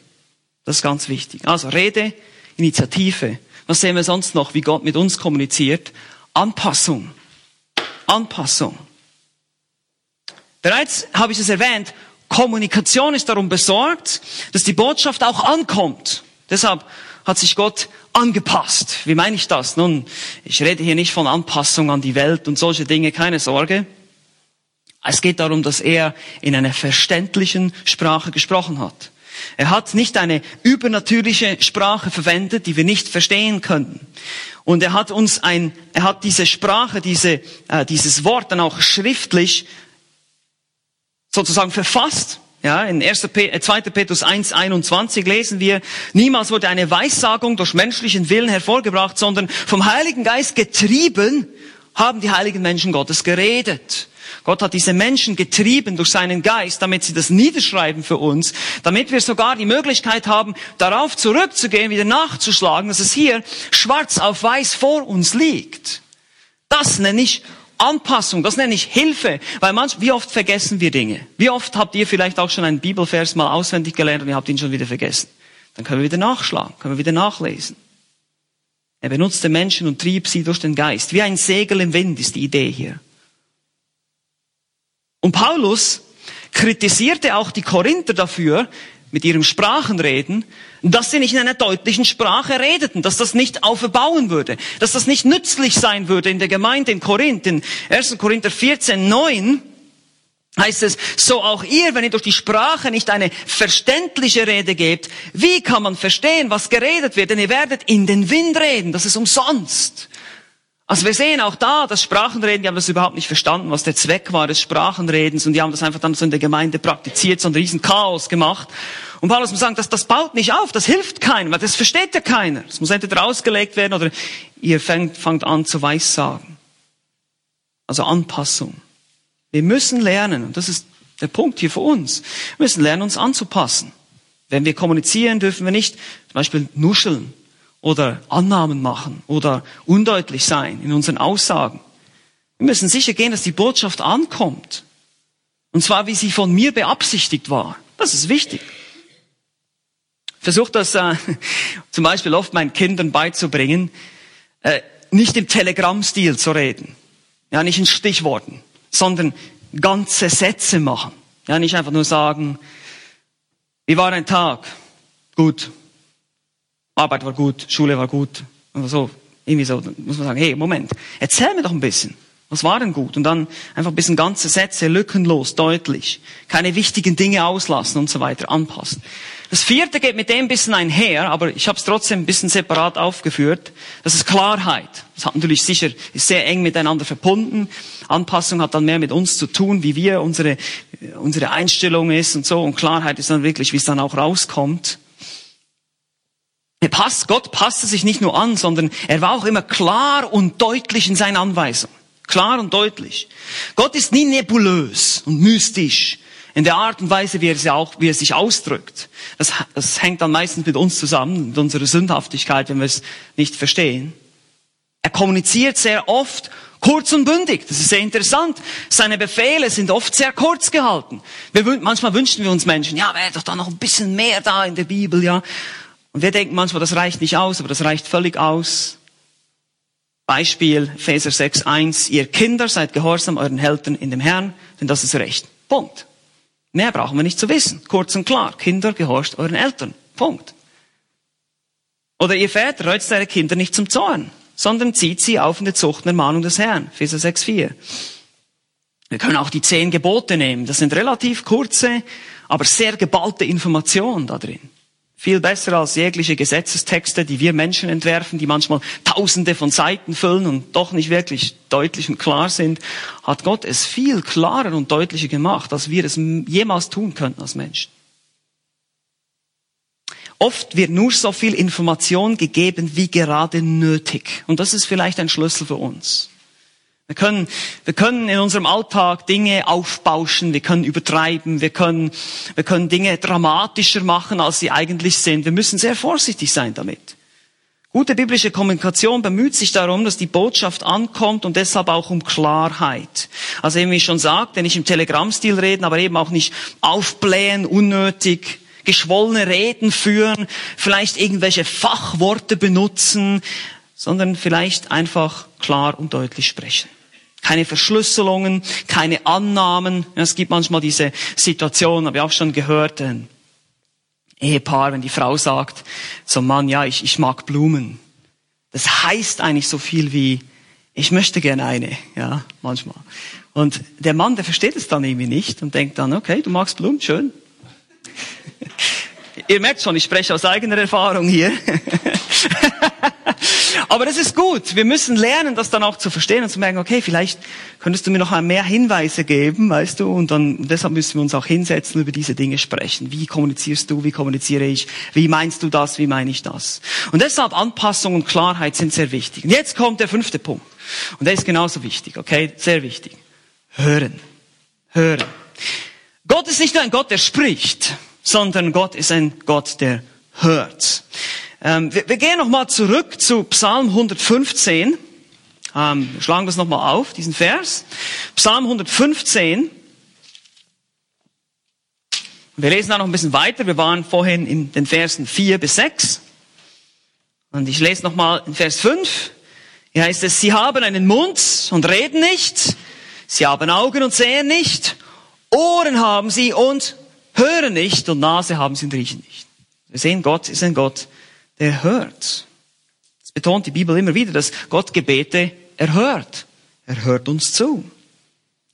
Das ist ganz wichtig. Also Rede, Initiative. Was sehen wir sonst noch, wie Gott mit uns kommuniziert? Anpassung. Anpassung. Bereits habe ich es erwähnt, Kommunikation ist darum besorgt, dass die Botschaft auch ankommt. Deshalb hat sich Gott angepasst. Wie meine ich das? Nun, ich rede hier nicht von Anpassung an die Welt und solche Dinge, keine Sorge. Es geht darum, dass er in einer verständlichen Sprache gesprochen hat. Er hat nicht eine übernatürliche Sprache verwendet, die wir nicht verstehen können. Und er hat uns ein, er hat diese Sprache, diese, äh, dieses Wort dann auch schriftlich sozusagen verfasst. Ja, in 1. P 2. Äh, Petrus 1, 21 lesen wir, niemals wurde eine Weissagung durch menschlichen Willen hervorgebracht, sondern vom Heiligen Geist getrieben haben die heiligen Menschen Gottes geredet. Gott hat diese Menschen getrieben durch seinen Geist, damit sie das niederschreiben für uns, damit wir sogar die Möglichkeit haben, darauf zurückzugehen, wieder nachzuschlagen, dass es hier schwarz auf weiß vor uns liegt. Das nenne ich Anpassung, das nenne ich Hilfe, weil manch, wie oft vergessen wir Dinge? Wie oft habt ihr vielleicht auch schon einen Bibelvers mal auswendig gelernt und ihr habt ihn schon wieder vergessen? Dann können wir wieder nachschlagen, können wir wieder nachlesen. Er benutzte Menschen und trieb sie durch den Geist. Wie ein Segel im Wind ist die Idee hier. Und Paulus kritisierte auch die Korinther dafür, mit ihrem Sprachenreden, dass sie nicht in einer deutlichen Sprache redeten, dass das nicht auferbauen würde, dass das nicht nützlich sein würde in der Gemeinde in Korinth. In 1. Korinther 14, 9 heißt es, so auch ihr, wenn ihr durch die Sprache nicht eine verständliche Rede gebt, wie kann man verstehen, was geredet wird? Denn ihr werdet in den Wind reden, das ist umsonst. Also wir sehen auch da, das Sprachenreden, die haben das überhaupt nicht verstanden, was der Zweck war des Sprachenredens und die haben das einfach dann so in der Gemeinde praktiziert, so ein riesen Chaos gemacht. Und Paulus muss sagen, das, das baut nicht auf, das hilft keinem, weil das versteht ja keiner. Es muss entweder ausgelegt werden oder ihr fängt, fangt an zu weissagen. Also Anpassung. Wir müssen lernen, und das ist der Punkt hier für uns, wir müssen lernen, uns anzupassen. Wenn wir kommunizieren, dürfen wir nicht zum Beispiel nuscheln oder Annahmen machen oder undeutlich sein in unseren Aussagen. Wir müssen sicher gehen, dass die Botschaft ankommt. Und zwar, wie sie von mir beabsichtigt war. Das ist wichtig. Versuche das äh, [laughs] zum Beispiel oft meinen Kindern beizubringen, äh, nicht im Telegram-Stil zu reden. Ja, nicht in Stichworten, sondern ganze Sätze machen. Ja, nicht einfach nur sagen, wie war ein Tag? Gut. Arbeit war gut, Schule war gut. Und so, irgendwie so, muss man sagen, hey, Moment, erzähl mir doch ein bisschen. Was war denn gut? Und dann einfach ein bisschen ganze Sätze, lückenlos, deutlich. Keine wichtigen Dinge auslassen und so weiter, anpassen. Das vierte geht mit dem ein bisschen einher, aber ich habe es trotzdem ein bisschen separat aufgeführt. Das ist Klarheit. Das hat natürlich sicher, ist sehr eng miteinander verbunden. Anpassung hat dann mehr mit uns zu tun, wie wir, unsere, unsere Einstellung ist und so. Und Klarheit ist dann wirklich, wie es dann auch rauskommt. Er passt, Gott passte sich nicht nur an, sondern er war auch immer klar und deutlich in seinen Anweisungen. Klar und deutlich. Gott ist nie nebulös und mystisch in der Art und Weise, wie er, sich auch, wie er sich ausdrückt. Das, das hängt dann meistens mit uns zusammen, mit unserer Sündhaftigkeit, wenn wir es nicht verstehen. Er kommuniziert sehr oft kurz und bündig. Das ist sehr interessant. Seine Befehle sind oft sehr kurz gehalten. Wir, manchmal wünschen wir uns Menschen, ja, wäre doch da noch ein bisschen mehr da in der Bibel, ja. Und wir denken manchmal, das reicht nicht aus, aber das reicht völlig aus. Beispiel, Epheser 6, 1, ihr Kinder seid gehorsam euren Eltern in dem Herrn, denn das ist Recht. Punkt. Mehr brauchen wir nicht zu wissen. Kurz und klar. Kinder gehorcht euren Eltern. Punkt. Oder ihr Väter reizt eure Kinder nicht zum Zorn, sondern zieht sie auf in der Zucht und Ermahnung des Herrn. Epheser 6, 4. Wir können auch die zehn Gebote nehmen. Das sind relativ kurze, aber sehr geballte Informationen da drin. Viel besser als jegliche Gesetzestexte, die wir Menschen entwerfen, die manchmal tausende von Seiten füllen und doch nicht wirklich deutlich und klar sind, hat Gott es viel klarer und deutlicher gemacht, als wir es jemals tun könnten als Menschen. Oft wird nur so viel Information gegeben, wie gerade nötig. Und das ist vielleicht ein Schlüssel für uns. Wir können, wir können in unserem Alltag Dinge aufbauschen, wir können übertreiben, wir können, wir können Dinge dramatischer machen, als sie eigentlich sind. Wir müssen sehr vorsichtig sein damit. Gute biblische Kommunikation bemüht sich darum, dass die Botschaft ankommt und deshalb auch um Klarheit. Also eben wie ich schon sagte, nicht im Telegram-Stil reden, aber eben auch nicht aufblähen, unnötig, geschwollene Reden führen, vielleicht irgendwelche Fachworte benutzen, sondern vielleicht einfach klar und deutlich sprechen keine Verschlüsselungen, keine Annahmen. Es gibt manchmal diese Situation, habe ich auch schon gehört, ein Ehepaar, wenn die Frau sagt zum Mann, ja, ich, ich mag Blumen. Das heißt eigentlich so viel wie, ich möchte gerne eine, ja, manchmal. Und der Mann, der versteht es dann irgendwie nicht und denkt dann, okay, du magst Blumen, schön. Ihr merkt schon, ich spreche aus eigener Erfahrung hier. [laughs] Aber das ist gut. Wir müssen lernen, das dann auch zu verstehen und zu merken, okay, vielleicht könntest du mir noch mehr Hinweise geben, weißt du, und dann, deshalb müssen wir uns auch hinsetzen, über diese Dinge sprechen. Wie kommunizierst du? Wie kommuniziere ich? Wie meinst du das? Wie meine ich das? Und deshalb Anpassung und Klarheit sind sehr wichtig. Und jetzt kommt der fünfte Punkt. Und der ist genauso wichtig, okay? Sehr wichtig. Hören. Hören. Gott ist nicht nur ein Gott, der spricht, sondern Gott ist ein Gott, der hört. Ähm, wir, wir, gehen nochmal zurück zu Psalm 115. Ähm, wir schlagen das nochmal auf, diesen Vers. Psalm 115. Wir lesen da noch ein bisschen weiter. Wir waren vorhin in den Versen 4 bis 6. Und ich lese nochmal in Vers 5. Hier heißt es, sie haben einen Mund und reden nicht. Sie haben Augen und sehen nicht. Ohren haben sie und hören nicht und Nase haben sie und riechen nicht. Wir sehen, Gott ist ein Gott, der hört. Es betont die Bibel immer wieder, dass Gott Gebete erhört. Er hört uns zu.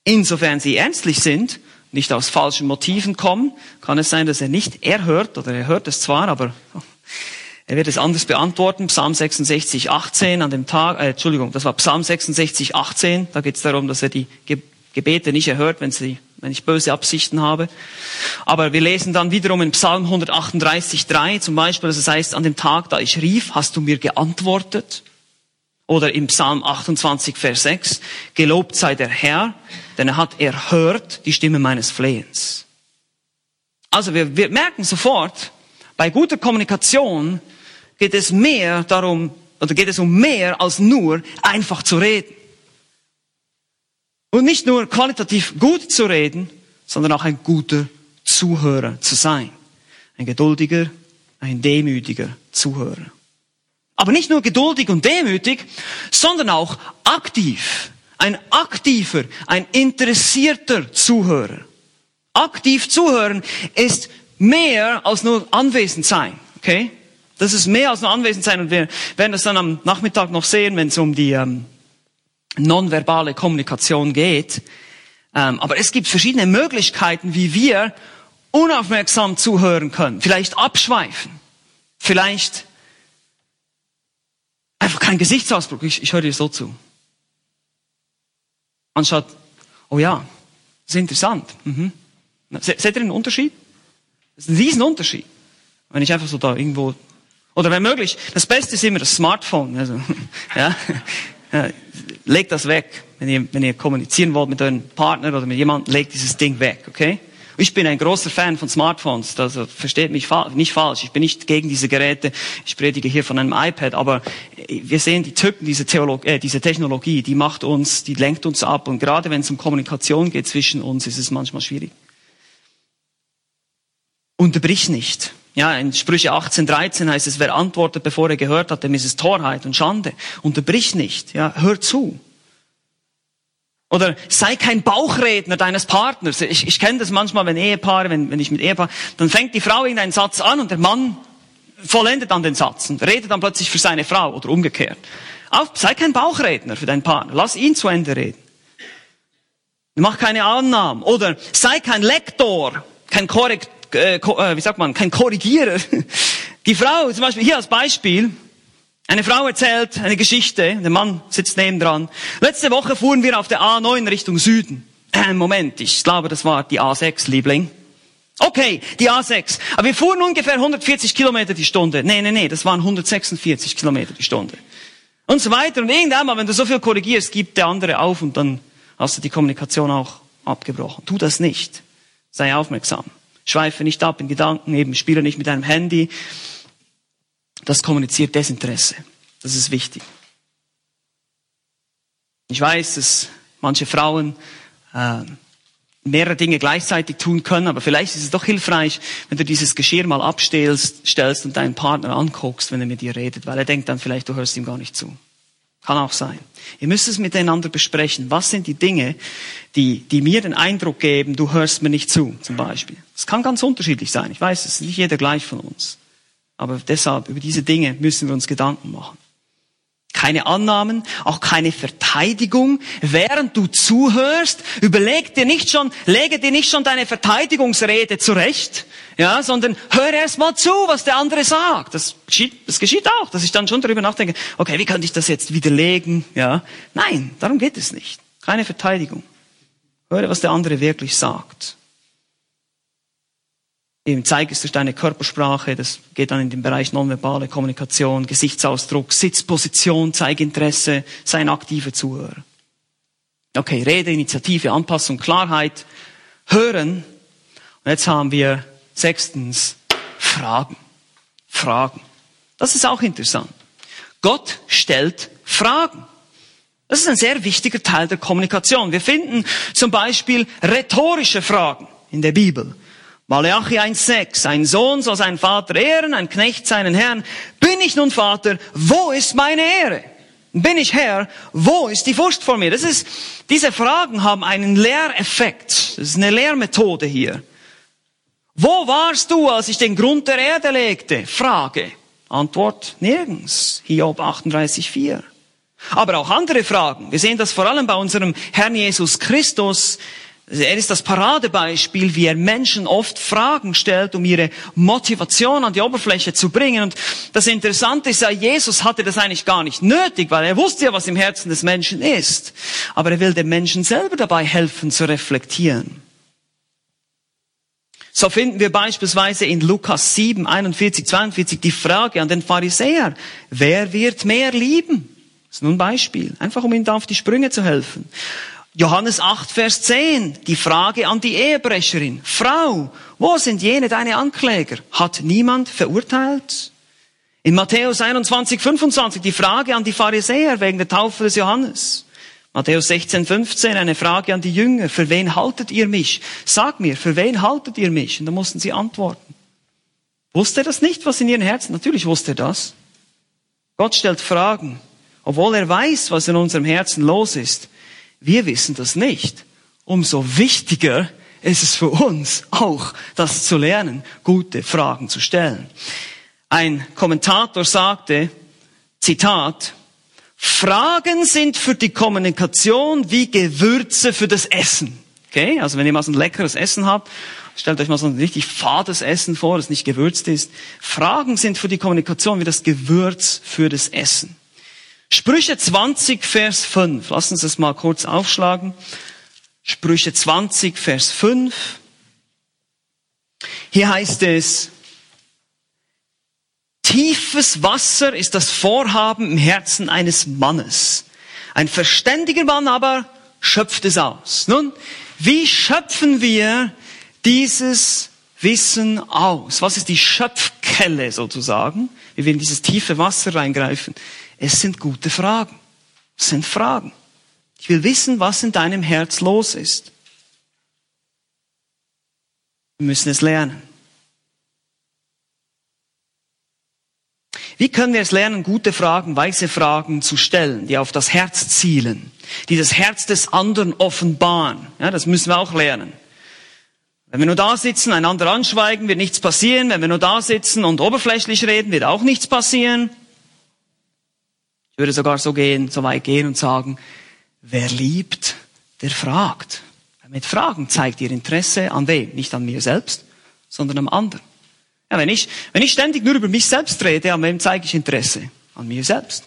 Insofern sie ernstlich sind, nicht aus falschen Motiven kommen, kann es sein, dass er nicht erhört, oder er hört es zwar, aber [laughs] er wird es anders beantworten. Psalm 66, 18 an dem Tag, äh, Entschuldigung, das war Psalm 66, 18. Da geht es darum, dass er die Gebete nicht erhört, wenn, sie, wenn ich böse Absichten habe. Aber wir lesen dann wiederum in Psalm 138, 3 zum Beispiel, dass es heißt, an dem Tag, da ich rief, hast du mir geantwortet. Oder im Psalm 28, Vers 6, gelobt sei der Herr, denn er hat erhört die Stimme meines Flehens. Also wir, wir merken sofort, bei guter Kommunikation geht es mehr darum, oder geht es um mehr als nur einfach zu reden. Und nicht nur qualitativ gut zu reden, sondern auch ein guter Zuhörer zu sein. Ein geduldiger, ein demütiger Zuhörer. Aber nicht nur geduldig und demütig, sondern auch aktiv. Ein aktiver, ein interessierter Zuhörer. Aktiv zuhören ist mehr als nur anwesend sein. Okay? Das ist mehr als nur anwesend sein und wir werden das dann am Nachmittag noch sehen, wenn es um die ähm, nonverbale Kommunikation geht. Ähm, aber es gibt verschiedene Möglichkeiten, wie wir unaufmerksam zuhören können. Vielleicht abschweifen. Vielleicht einfach kein Gesichtsausdruck. Ich, ich höre dir so zu. Anstatt, oh ja, das ist interessant. Mhm. Seht ihr den Unterschied? Das ist ein Riesenunterschied. Wenn ich einfach so da irgendwo, oder wenn möglich, das Beste ist immer das Smartphone. Also, [laughs] ja, legt das weg. Wenn ihr, wenn ihr kommunizieren wollt mit eurem Partner oder mit jemandem, legt dieses Ding weg, okay? Ich bin ein großer Fan von Smartphones, also versteht mich nicht falsch. Ich bin nicht gegen diese Geräte. Ich predige hier von einem iPad, aber wir sehen die Tücken dieser, Theolog äh, diese Technologie, die macht uns, die lenkt uns ab. Und gerade wenn es um Kommunikation geht zwischen uns, ist es manchmal schwierig. Unterbrich nicht. Ja, in Sprüche 18, 13 heißt es, wer antwortet, bevor er gehört hat, dem ist es Torheit und Schande. Unterbrich nicht. Ja, hör zu. Oder sei kein Bauchredner deines Partners. Ich, ich kenne das manchmal, wenn Ehepaare, wenn, wenn ich mit Ehepaar, dann fängt die Frau irgendeinen Satz an und der Mann vollendet dann den Satz und redet dann plötzlich für seine Frau oder umgekehrt. Auf, sei kein Bauchredner für deinen Partner. Lass ihn zu Ende reden. Mach keine Annahmen. Oder sei kein Lektor, kein Korrekt, äh, äh, wie sagt man, kein Korrigierer. [laughs] Die Frau, zum Beispiel hier als Beispiel, eine Frau erzählt eine Geschichte, der Mann sitzt nebendran. Letzte Woche fuhren wir auf der A9 Richtung Süden. Äh, Moment, ich glaube, das war die A6, Liebling. Okay, die A6. Aber wir fuhren ungefähr 140 Kilometer die Stunde. Nee, nee, nee, das waren 146 Kilometer die Stunde. Und so weiter. Und irgendwann wenn du so viel korrigierst, gibt der andere auf und dann hast du die Kommunikation auch abgebrochen. Tu das nicht. Sei aufmerksam. Schweife nicht ab in Gedanken, eben spiele nicht mit deinem Handy. Das kommuniziert Desinteresse. Das ist wichtig. Ich weiß, dass manche Frauen äh, mehrere Dinge gleichzeitig tun können, aber vielleicht ist es doch hilfreich, wenn du dieses Geschirr mal abstellst stellst und deinen Partner anguckst, wenn er mit dir redet, weil er denkt dann vielleicht, du hörst ihm gar nicht zu. Kann auch sein. Ihr müsst es miteinander besprechen. Was sind die Dinge, die, die mir den Eindruck geben, du hörst mir nicht zu, zum Beispiel. Es kann ganz unterschiedlich sein. Ich weiß, es ist nicht jeder gleich von uns. Aber deshalb, über diese Dinge müssen wir uns Gedanken machen. Keine Annahmen, auch keine Verteidigung. Während du zuhörst, überleg dir nicht schon, lege dir nicht schon deine Verteidigungsrede zurecht, ja, sondern hör erst mal zu, was der andere sagt. Das geschieht, das geschieht auch, dass ich dann schon darüber nachdenke, okay, wie könnte ich das jetzt widerlegen, ja. Nein, darum geht es nicht. Keine Verteidigung. Höre, was der andere wirklich sagt. Eben zeig es durch deine Körpersprache, das geht dann in den Bereich nonverbale Kommunikation, Gesichtsausdruck, Sitzposition, zeig Interesse, sei ein aktiver Zuhörer. Okay, Rede, Initiative, Anpassung, Klarheit, hören. Und jetzt haben wir Sechstens, Fragen. Fragen. Das ist auch interessant. Gott stellt Fragen. Das ist ein sehr wichtiger Teil der Kommunikation. Wir finden zum Beispiel rhetorische Fragen in der Bibel. Malachi 1,6. Ein Sohn soll seinen Vater ehren, ein Knecht seinen Herrn. Bin ich nun Vater? Wo ist meine Ehre? Bin ich Herr? Wo ist die Furcht vor mir? Das ist, diese Fragen haben einen Lehreffekt. Das ist eine Lehrmethode hier. Wo warst du, als ich den Grund der Erde legte? Frage. Antwort nirgends. Hiob 38,4. Aber auch andere Fragen. Wir sehen das vor allem bei unserem Herrn Jesus Christus. Er ist das Paradebeispiel, wie er Menschen oft Fragen stellt, um ihre Motivation an die Oberfläche zu bringen. Und das Interessante ist ja, Jesus hatte das eigentlich gar nicht nötig, weil er wusste ja, was im Herzen des Menschen ist. Aber er will dem Menschen selber dabei helfen zu reflektieren. So finden wir beispielsweise in Lukas 7, 41, 42 die Frage an den Pharisäer, wer wird mehr lieben? Das ist nur ein Beispiel, einfach um ihm da auf die Sprünge zu helfen. Johannes 8, Vers 10, die Frage an die Ehebrecherin. Frau, wo sind jene deine Ankläger? Hat niemand verurteilt? In Matthäus 21, 25 die Frage an die Pharisäer wegen der Taufe des Johannes. Matthäus 16, 15, eine Frage an die Jünger. Für wen haltet ihr mich? Sag mir, für wen haltet ihr mich? Und da mussten sie antworten. Wusste er das nicht, was in ihren Herzen? Natürlich wusste er das. Gott stellt Fragen, obwohl er weiß, was in unserem Herzen los ist. Wir wissen das nicht. Umso wichtiger ist es für uns auch, das zu lernen, gute Fragen zu stellen. Ein Kommentator sagte, Zitat, Fragen sind für die Kommunikation wie Gewürze für das Essen. Okay? Also wenn ihr mal so ein leckeres Essen habt, stellt euch mal so ein richtig fades Essen vor, das nicht gewürzt ist. Fragen sind für die Kommunikation wie das Gewürz für das Essen. Sprüche 20, Vers 5. Lass uns das mal kurz aufschlagen. Sprüche 20, Vers 5. Hier heißt es, Tiefes Wasser ist das Vorhaben im Herzen eines Mannes. Ein verständiger Mann aber schöpft es aus. Nun, wie schöpfen wir dieses Wissen aus? Was ist die Schöpfkelle sozusagen? Wie wir in dieses tiefe Wasser reingreifen. Es sind gute Fragen. Es sind Fragen. Ich will wissen, was in deinem Herz los ist. Wir müssen es lernen. Wie können wir es lernen, gute Fragen, weise Fragen zu stellen, die auf das Herz zielen, die das Herz des anderen offenbaren? Ja, das müssen wir auch lernen. Wenn wir nur da sitzen, einander anschweigen, wird nichts passieren. Wenn wir nur da sitzen und oberflächlich reden, wird auch nichts passieren. Ich würde sogar so gehen, so weit gehen und sagen, wer liebt, der fragt. Mit Fragen zeigt ihr Interesse an wem? Nicht an mir selbst, sondern am anderen. Ja, wenn ich, wenn ich ständig nur über mich selbst rede, an wem zeige ich Interesse? An mir selbst.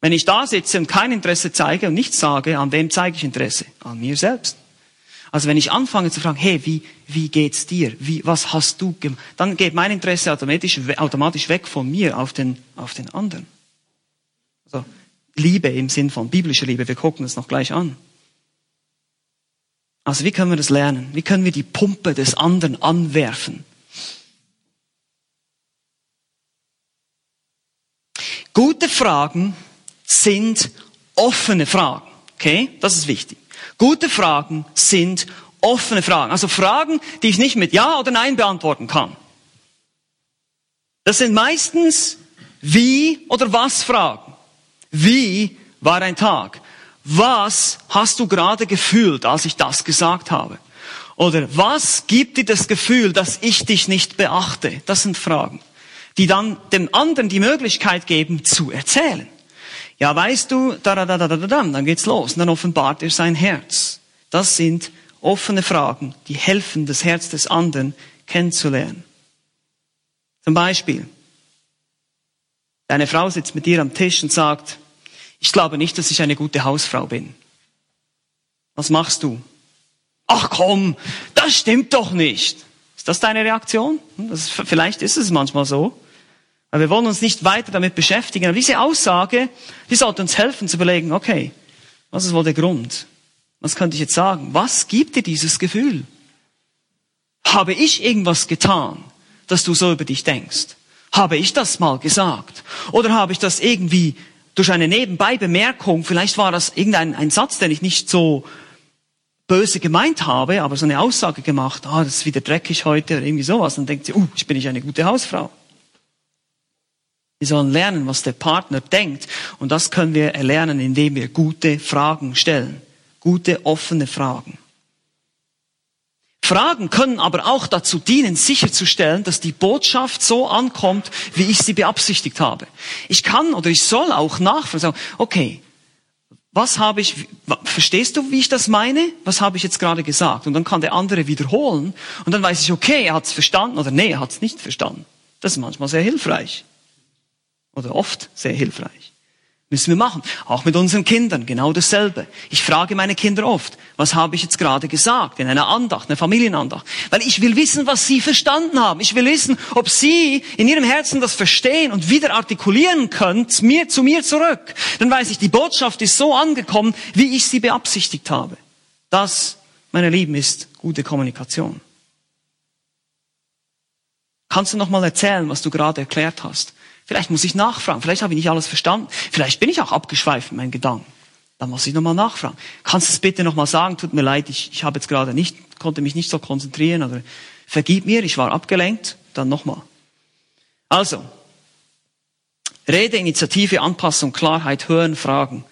Wenn ich da sitze und kein Interesse zeige und nichts sage, an wem zeige ich Interesse? An mir selbst. Also wenn ich anfange zu fragen, hey, wie, wie geht's dir? Wie, was hast du gemacht? Dann geht mein Interesse automatisch, automatisch weg von mir auf den, auf den anderen. Also Liebe im Sinn von biblischer Liebe, wir gucken das noch gleich an. Also wie können wir das lernen? Wie können wir die Pumpe des anderen anwerfen? Gute Fragen sind offene Fragen. Okay? Das ist wichtig. Gute Fragen sind offene Fragen. Also Fragen, die ich nicht mit Ja oder Nein beantworten kann. Das sind meistens wie oder was Fragen. Wie war ein Tag? Was hast du gerade gefühlt, als ich das gesagt habe? Oder was gibt dir das Gefühl, dass ich dich nicht beachte? Das sind Fragen die dann dem anderen die Möglichkeit geben zu erzählen. Ja, weißt du, da, da, da, da, da, da, dann geht's los und dann offenbart er sein Herz. Das sind offene Fragen, die helfen, das Herz des anderen kennenzulernen. Zum Beispiel, deine Frau sitzt mit dir am Tisch und sagt, ich glaube nicht, dass ich eine gute Hausfrau bin. Was machst du? Ach komm, das stimmt doch nicht. Ist das deine Reaktion? Das, vielleicht ist es manchmal so. Aber wir wollen uns nicht weiter damit beschäftigen. Aber diese Aussage, die sollte uns helfen zu überlegen, okay, was ist wohl der Grund? Was könnte ich jetzt sagen? Was gibt dir dieses Gefühl? Habe ich irgendwas getan, dass du so über dich denkst? Habe ich das mal gesagt? Oder habe ich das irgendwie durch eine Nebenbei-Bemerkung, vielleicht war das irgendein ein Satz, den ich nicht so böse gemeint habe, aber so eine Aussage gemacht, ah, das ist wieder dreckig heute oder irgendwie sowas, dann denkt sie, uh, ich bin nicht eine gute Hausfrau. Wir sollen lernen, was der Partner denkt. Und das können wir erlernen, indem wir gute Fragen stellen. Gute, offene Fragen. Fragen können aber auch dazu dienen, sicherzustellen, dass die Botschaft so ankommt, wie ich sie beabsichtigt habe. Ich kann oder ich soll auch nachfragen, okay, was habe ich, verstehst du, wie ich das meine? Was habe ich jetzt gerade gesagt? Und dann kann der andere wiederholen und dann weiß ich, okay, er hat es verstanden oder nee, er hat es nicht verstanden. Das ist manchmal sehr hilfreich. Oder oft sehr hilfreich. Müssen wir machen. Auch mit unseren Kindern genau dasselbe. Ich frage meine Kinder oft, was habe ich jetzt gerade gesagt in einer Andacht, einer Familienandacht? Weil ich will wissen, was sie verstanden haben. Ich will wissen, ob sie in ihrem Herzen das verstehen und wieder artikulieren können, mir, zu mir zurück. Dann weiß ich, die Botschaft ist so angekommen, wie ich sie beabsichtigt habe. Das, meine Lieben, ist gute Kommunikation. Kannst du noch mal erzählen, was du gerade erklärt hast? Vielleicht muss ich nachfragen. Vielleicht habe ich nicht alles verstanden. Vielleicht bin ich auch abgeschweift in meinen Gedanken. Dann muss ich nochmal nachfragen. Kannst du es bitte nochmal sagen? Tut mir leid, ich, ich habe jetzt gerade nicht, konnte mich nicht so konzentrieren oder vergib mir, ich war abgelenkt. Dann nochmal. Also, Rede, Initiative, Anpassung, Klarheit, Hören, Fragen.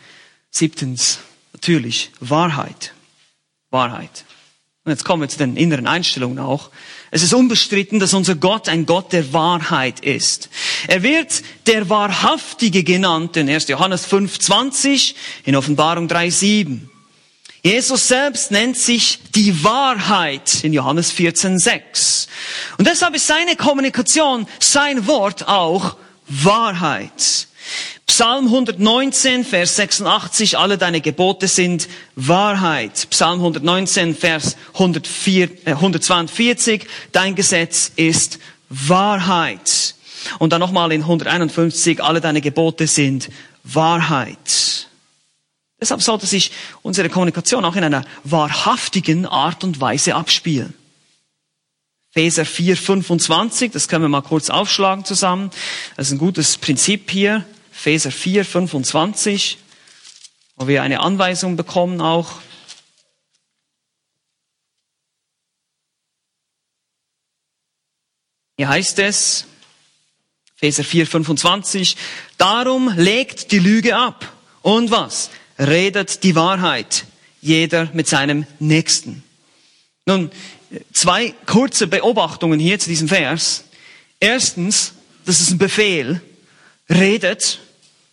Siebtens, natürlich, Wahrheit. Wahrheit. Und jetzt kommen wir zu den inneren Einstellungen auch. Es ist unbestritten, dass unser Gott ein Gott der Wahrheit ist. Er wird der Wahrhaftige genannt in 1. Johannes 5,20, in Offenbarung 3,7. Jesus selbst nennt sich die Wahrheit in Johannes 14,6. Und deshalb ist seine Kommunikation, sein Wort auch Wahrheit. Psalm 119, Vers 86, alle deine Gebote sind Wahrheit. Psalm 119, Vers 104, äh, 142, dein Gesetz ist Wahrheit. Und dann nochmal in 151, alle deine Gebote sind Wahrheit. Deshalb sollte sich unsere Kommunikation auch in einer wahrhaftigen Art und Weise abspielen. Epheser 4, 25, das können wir mal kurz aufschlagen zusammen. Das ist ein gutes Prinzip hier. Epheser 4, 25, wo wir eine Anweisung bekommen auch. Hier heißt es, Epheser 4, 25, darum legt die Lüge ab. Und was? Redet die Wahrheit. Jeder mit seinem Nächsten. Nun, zwei kurze Beobachtungen hier zu diesem Vers. Erstens, das ist ein Befehl. Redet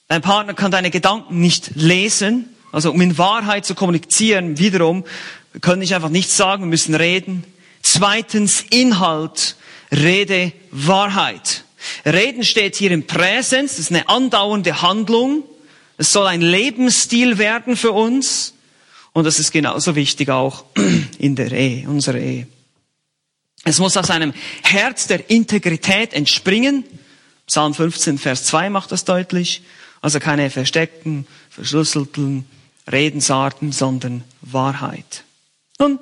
Dein Partner kann deine Gedanken nicht lesen. Also um in Wahrheit zu kommunizieren, wiederum, wir können nicht einfach nichts sagen, wir müssen reden. Zweitens Inhalt, Rede, Wahrheit. Reden steht hier im Präsens, das ist eine andauernde Handlung. Es soll ein Lebensstil werden für uns. Und das ist genauso wichtig auch [clears throat] in der Ehe, unserer Ehe. Es muss aus einem Herz der Integrität entspringen. Psalm 15, Vers 2 macht das deutlich. Also keine versteckten, verschlüsselten Redensarten, sondern Wahrheit. Nun,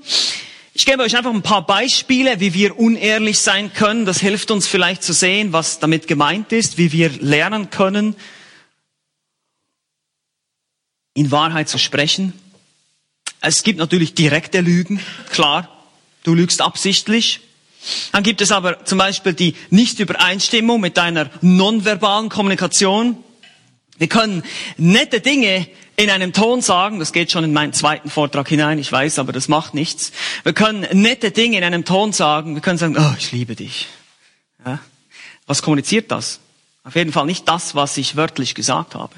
ich gebe euch einfach ein paar Beispiele, wie wir unehrlich sein können. Das hilft uns vielleicht zu sehen, was damit gemeint ist, wie wir lernen können, in Wahrheit zu sprechen. Es gibt natürlich direkte Lügen, klar. Du lügst absichtlich. Dann gibt es aber zum Beispiel die Nichtübereinstimmung mit deiner nonverbalen Kommunikation. Wir können nette Dinge in einem Ton sagen, das geht schon in meinen zweiten Vortrag hinein, ich weiß, aber das macht nichts. Wir können nette Dinge in einem Ton sagen, wir können sagen, oh, ich liebe dich. Ja? Was kommuniziert das? Auf jeden Fall nicht das, was ich wörtlich gesagt habe.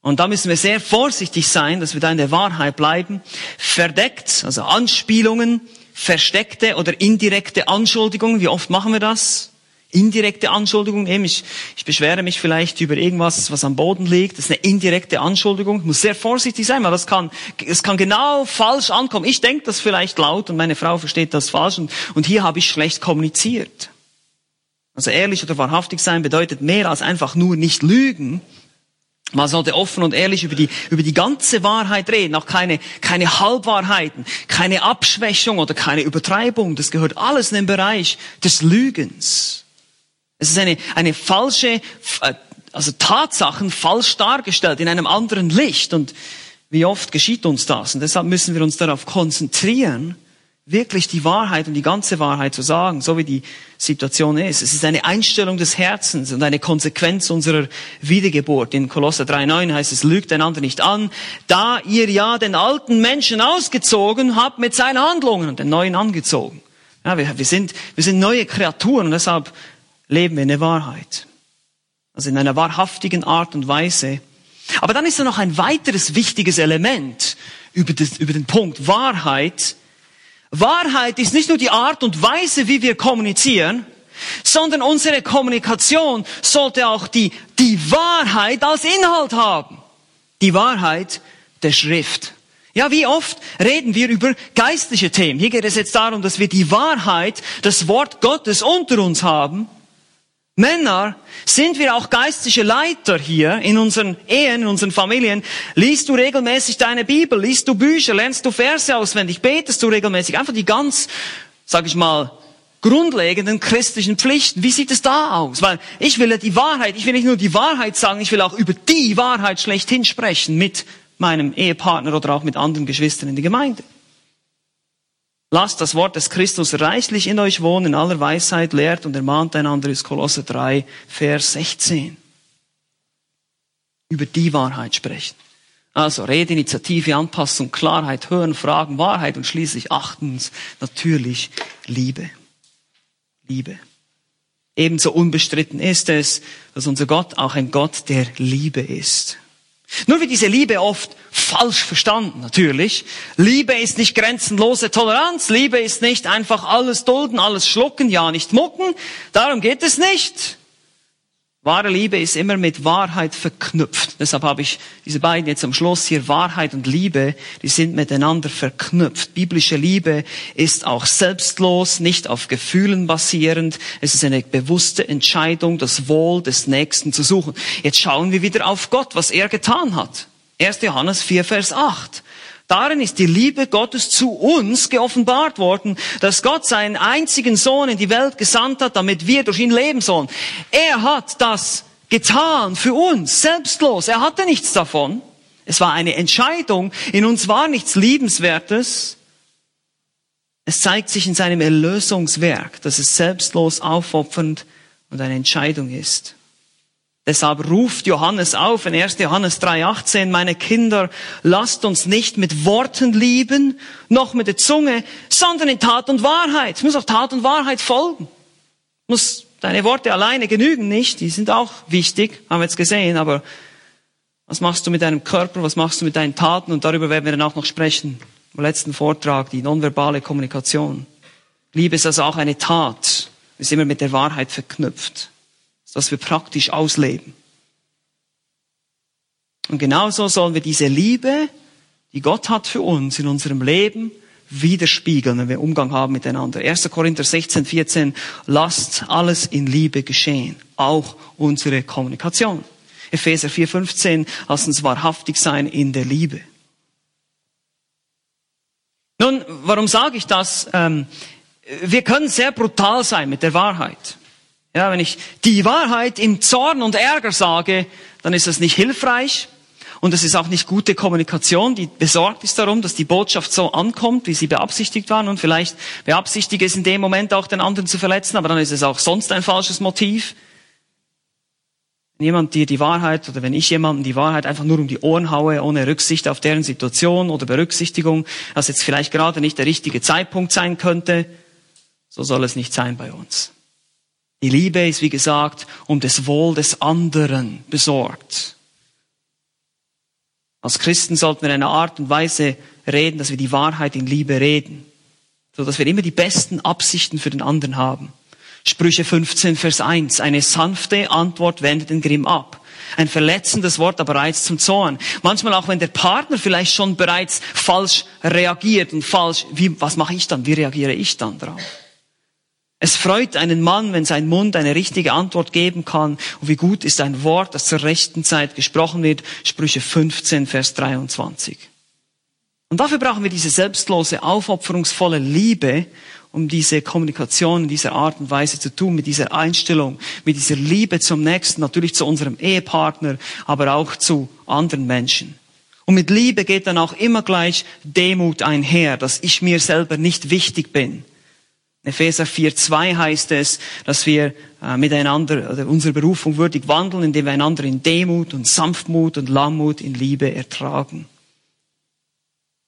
Und da müssen wir sehr vorsichtig sein, dass wir da in der Wahrheit bleiben. Verdeckt, also Anspielungen, versteckte oder indirekte Anschuldigungen, wie oft machen wir das? Indirekte Anschuldigung, eben ich, ich beschwere mich vielleicht über irgendwas, was am Boden liegt. Das ist eine indirekte Anschuldigung. Ich muss sehr vorsichtig sein, weil das kann, es kann genau falsch ankommen. Ich denke das vielleicht laut und meine Frau versteht das falsch und, und hier habe ich schlecht kommuniziert. Also ehrlich oder wahrhaftig sein bedeutet mehr als einfach nur nicht lügen. Man sollte offen und ehrlich über die, über die ganze Wahrheit reden, auch keine, keine Halbwahrheiten, keine Abschwächung oder keine Übertreibung. Das gehört alles in den Bereich des Lügens. Es ist eine, eine falsche, äh, also Tatsachen falsch dargestellt in einem anderen Licht. Und wie oft geschieht uns das? Und deshalb müssen wir uns darauf konzentrieren, wirklich die Wahrheit und die ganze Wahrheit zu sagen, so wie die Situation ist. Es ist eine Einstellung des Herzens und eine Konsequenz unserer Wiedergeburt. In Kolosser 3,9 heißt es, lügt einander nicht an, da ihr ja den alten Menschen ausgezogen habt mit seinen Handlungen und den neuen angezogen. Ja, wir, wir, sind, wir sind neue Kreaturen und deshalb leben wir in der Wahrheit. Also in einer wahrhaftigen Art und Weise. Aber dann ist da noch ein weiteres wichtiges Element über, das, über den Punkt Wahrheit, Wahrheit ist nicht nur die Art und Weise, wie wir kommunizieren, sondern unsere Kommunikation sollte auch die, die Wahrheit als Inhalt haben. Die Wahrheit der Schrift. Ja, wie oft reden wir über geistliche Themen? Hier geht es jetzt darum, dass wir die Wahrheit, das Wort Gottes unter uns haben Männer, sind wir auch geistliche Leiter hier in unseren Ehen, in unseren Familien? Liest du regelmäßig deine Bibel? Liest du Bücher? Lernst du Verse auswendig? Betest du regelmäßig? Einfach die ganz, sag ich mal, grundlegenden christlichen Pflichten. Wie sieht es da aus? Weil ich will ja die Wahrheit, ich will nicht nur die Wahrheit sagen, ich will auch über die Wahrheit schlechthin sprechen mit meinem Ehepartner oder auch mit anderen Geschwistern in der Gemeinde. Lasst das Wort des Christus reichlich in euch wohnen, in aller Weisheit, lehrt und ermahnt einander, ist Kolosse 3, Vers 16. Über die Wahrheit sprechen. Also Redeinitiative, Anpassung, Klarheit, Hören, Fragen, Wahrheit und schließlich achtens natürlich Liebe. Liebe. Ebenso unbestritten ist es, dass unser Gott auch ein Gott der Liebe ist. Nur wird diese Liebe oft falsch verstanden, natürlich. Liebe ist nicht grenzenlose Toleranz. Liebe ist nicht einfach alles dulden, alles schlucken, ja nicht mucken. Darum geht es nicht. Wahre Liebe ist immer mit Wahrheit verknüpft. Deshalb habe ich diese beiden jetzt am Schluss hier, Wahrheit und Liebe, die sind miteinander verknüpft. Biblische Liebe ist auch selbstlos, nicht auf Gefühlen basierend. Es ist eine bewusste Entscheidung, das Wohl des Nächsten zu suchen. Jetzt schauen wir wieder auf Gott, was er getan hat. 1. Johannes 4, Vers 8. Darin ist die Liebe Gottes zu uns geoffenbart worden, dass Gott seinen einzigen Sohn in die Welt gesandt hat, damit wir durch ihn leben sollen. Er hat das getan für uns, selbstlos. Er hatte nichts davon. Es war eine Entscheidung. In uns war nichts Liebenswertes. Es zeigt sich in seinem Erlösungswerk, dass es selbstlos aufopfernd und eine Entscheidung ist. Deshalb ruft Johannes auf in 1. Johannes 3.18, meine Kinder, lasst uns nicht mit Worten lieben, noch mit der Zunge, sondern in Tat und Wahrheit. Es muss auch Tat und Wahrheit folgen. Muss deine Worte alleine genügen nicht, die sind auch wichtig, haben wir jetzt gesehen, aber was machst du mit deinem Körper, was machst du mit deinen Taten und darüber werden wir dann auch noch sprechen. Im letzten Vortrag, die nonverbale Kommunikation. Liebe ist also auch eine Tat, ist immer mit der Wahrheit verknüpft dass wir praktisch ausleben. Und genauso sollen wir diese Liebe, die Gott hat für uns in unserem Leben, widerspiegeln, wenn wir Umgang haben miteinander. 1. Korinther 16, 14, lasst alles in Liebe geschehen, auch unsere Kommunikation. Epheser 4, 15, lasst uns wahrhaftig sein in der Liebe. Nun, warum sage ich das? Ähm, wir können sehr brutal sein mit der Wahrheit. Ja, wenn ich die Wahrheit im Zorn und Ärger sage, dann ist das nicht hilfreich. Und es ist auch nicht gute Kommunikation, die besorgt ist darum, dass die Botschaft so ankommt, wie sie beabsichtigt war. Und vielleicht beabsichtige es in dem Moment auch den anderen zu verletzen, aber dann ist es auch sonst ein falsches Motiv. Wenn jemand dir die Wahrheit oder wenn ich jemandem die Wahrheit einfach nur um die Ohren haue, ohne Rücksicht auf deren Situation oder Berücksichtigung, dass jetzt vielleicht gerade nicht der richtige Zeitpunkt sein könnte, so soll es nicht sein bei uns. Die Liebe ist, wie gesagt, um das Wohl des anderen besorgt. Als Christen sollten wir in einer Art und Weise reden, dass wir die Wahrheit in Liebe reden, so dass wir immer die besten Absichten für den anderen haben. Sprüche 15, Vers 1. Eine sanfte Antwort wendet den Grimm ab. Ein verletzendes Wort aber reizt zum Zorn. Manchmal auch, wenn der Partner vielleicht schon bereits falsch reagiert und falsch, wie, was mache ich dann? Wie reagiere ich dann darauf? Es freut einen Mann, wenn sein Mund eine richtige Antwort geben kann. Und wie gut ist ein Wort, das zur rechten Zeit gesprochen wird. Sprüche 15, Vers 23. Und dafür brauchen wir diese selbstlose, aufopferungsvolle Liebe, um diese Kommunikation in dieser Art und Weise zu tun, mit dieser Einstellung, mit dieser Liebe zum Nächsten, natürlich zu unserem Ehepartner, aber auch zu anderen Menschen. Und mit Liebe geht dann auch immer gleich Demut einher, dass ich mir selber nicht wichtig bin. Epheser 4,2 heißt es, dass wir äh, miteinander oder unsere Berufung würdig wandeln, indem wir einander in Demut und Sanftmut und Lammut in Liebe ertragen.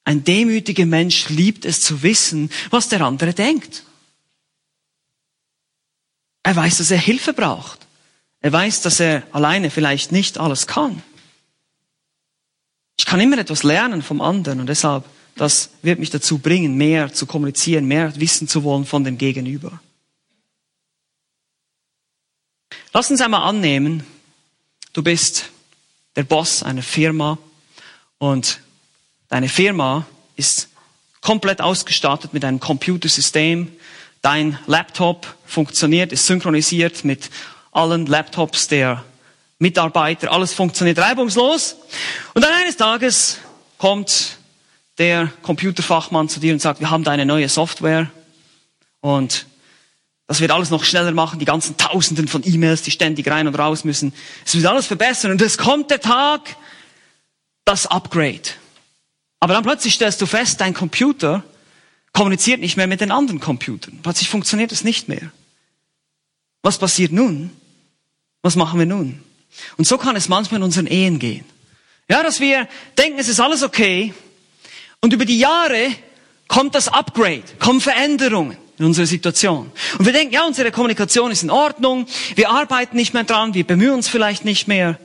Ein demütiger Mensch liebt es zu wissen, was der andere denkt. Er weiß, dass er Hilfe braucht. Er weiß, dass er alleine vielleicht nicht alles kann. Ich kann immer etwas lernen vom anderen und deshalb, das wird mich dazu bringen, mehr zu kommunizieren, mehr wissen zu wollen von dem Gegenüber. Lass uns einmal annehmen, du bist der Boss einer Firma und deine Firma ist komplett ausgestattet mit einem Computersystem. Dein Laptop funktioniert, ist synchronisiert mit allen Laptops der Mitarbeiter. Alles funktioniert reibungslos. Und dann eines Tages kommt der Computerfachmann zu dir und sagt, wir haben da eine neue Software und das wird alles noch schneller machen, die ganzen Tausenden von E-Mails, die ständig rein und raus müssen. Es wird alles verbessern und es kommt der Tag, das Upgrade. Aber dann plötzlich stellst du fest, dein Computer kommuniziert nicht mehr mit den anderen Computern. Plötzlich funktioniert es nicht mehr. Was passiert nun? Was machen wir nun? Und so kann es manchmal in unseren Ehen gehen. Ja, dass wir denken, es ist alles okay. Und über die Jahre kommt das Upgrade, kommen Veränderungen in unserer Situation. Und wir denken, ja, unsere Kommunikation ist in Ordnung, wir arbeiten nicht mehr dran, wir bemühen uns vielleicht nicht mehr.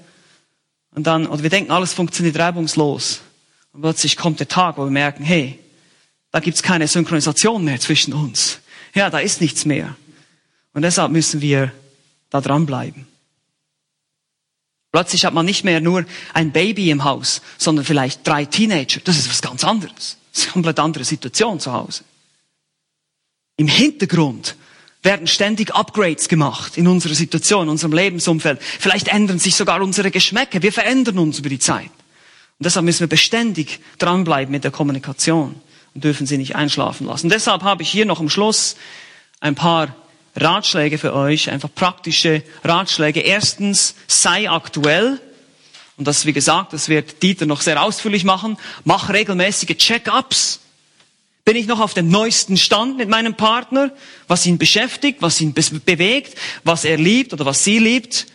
Und dann, oder wir denken, alles funktioniert reibungslos. Und plötzlich kommt der Tag, wo wir merken, hey, da gibt's keine Synchronisation mehr zwischen uns. Ja, da ist nichts mehr. Und deshalb müssen wir da dranbleiben. Plötzlich hat man nicht mehr nur ein Baby im Haus, sondern vielleicht drei Teenager. Das ist was ganz anderes. Das ist eine komplett andere Situation zu Hause. Im Hintergrund werden ständig Upgrades gemacht in unserer Situation, in unserem Lebensumfeld. Vielleicht ändern sich sogar unsere Geschmäcke. Wir verändern uns über die Zeit. Und deshalb müssen wir beständig dranbleiben mit der Kommunikation und dürfen sie nicht einschlafen lassen. Deshalb habe ich hier noch am Schluss ein paar Ratschläge für euch, einfach praktische Ratschläge. Erstens, sei aktuell. Und das, wie gesagt, das wird Dieter noch sehr ausführlich machen. Mach regelmäßige Check-ups bin ich noch auf dem neuesten Stand mit meinem Partner, was ihn beschäftigt, was ihn bewegt, was er liebt oder was sie liebt,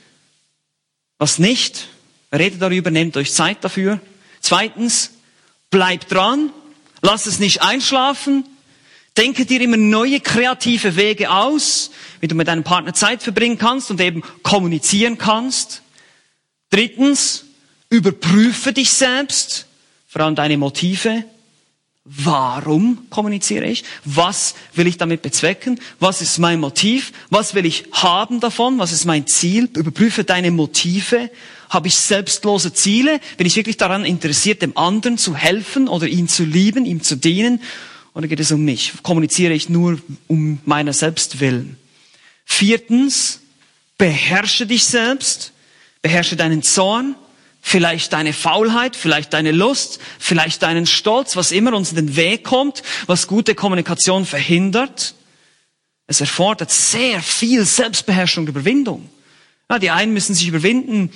was nicht. Redet darüber, nehmt euch Zeit dafür. Zweitens, bleibt dran, lasst es nicht einschlafen, denke dir immer neue kreative Wege aus, wie du mit deinem Partner Zeit verbringen kannst und eben kommunizieren kannst. Drittens, überprüfe dich selbst, vor allem deine Motive. Warum kommuniziere ich? Was will ich damit bezwecken? Was ist mein Motiv? Was will ich haben davon? Was ist mein Ziel? Überprüfe deine Motive. Habe ich selbstlose Ziele? Bin ich wirklich daran interessiert, dem anderen zu helfen oder ihn zu lieben, ihm zu dienen? Oder geht es um mich? Kommuniziere ich nur um meiner selbst willen? Viertens, beherrsche dich selbst. Beherrsche deinen Zorn vielleicht deine Faulheit, vielleicht deine Lust, vielleicht deinen Stolz, was immer uns in den Weg kommt, was gute Kommunikation verhindert. Es erfordert sehr viel Selbstbeherrschung und Überwindung. Ja, die einen müssen sich überwinden,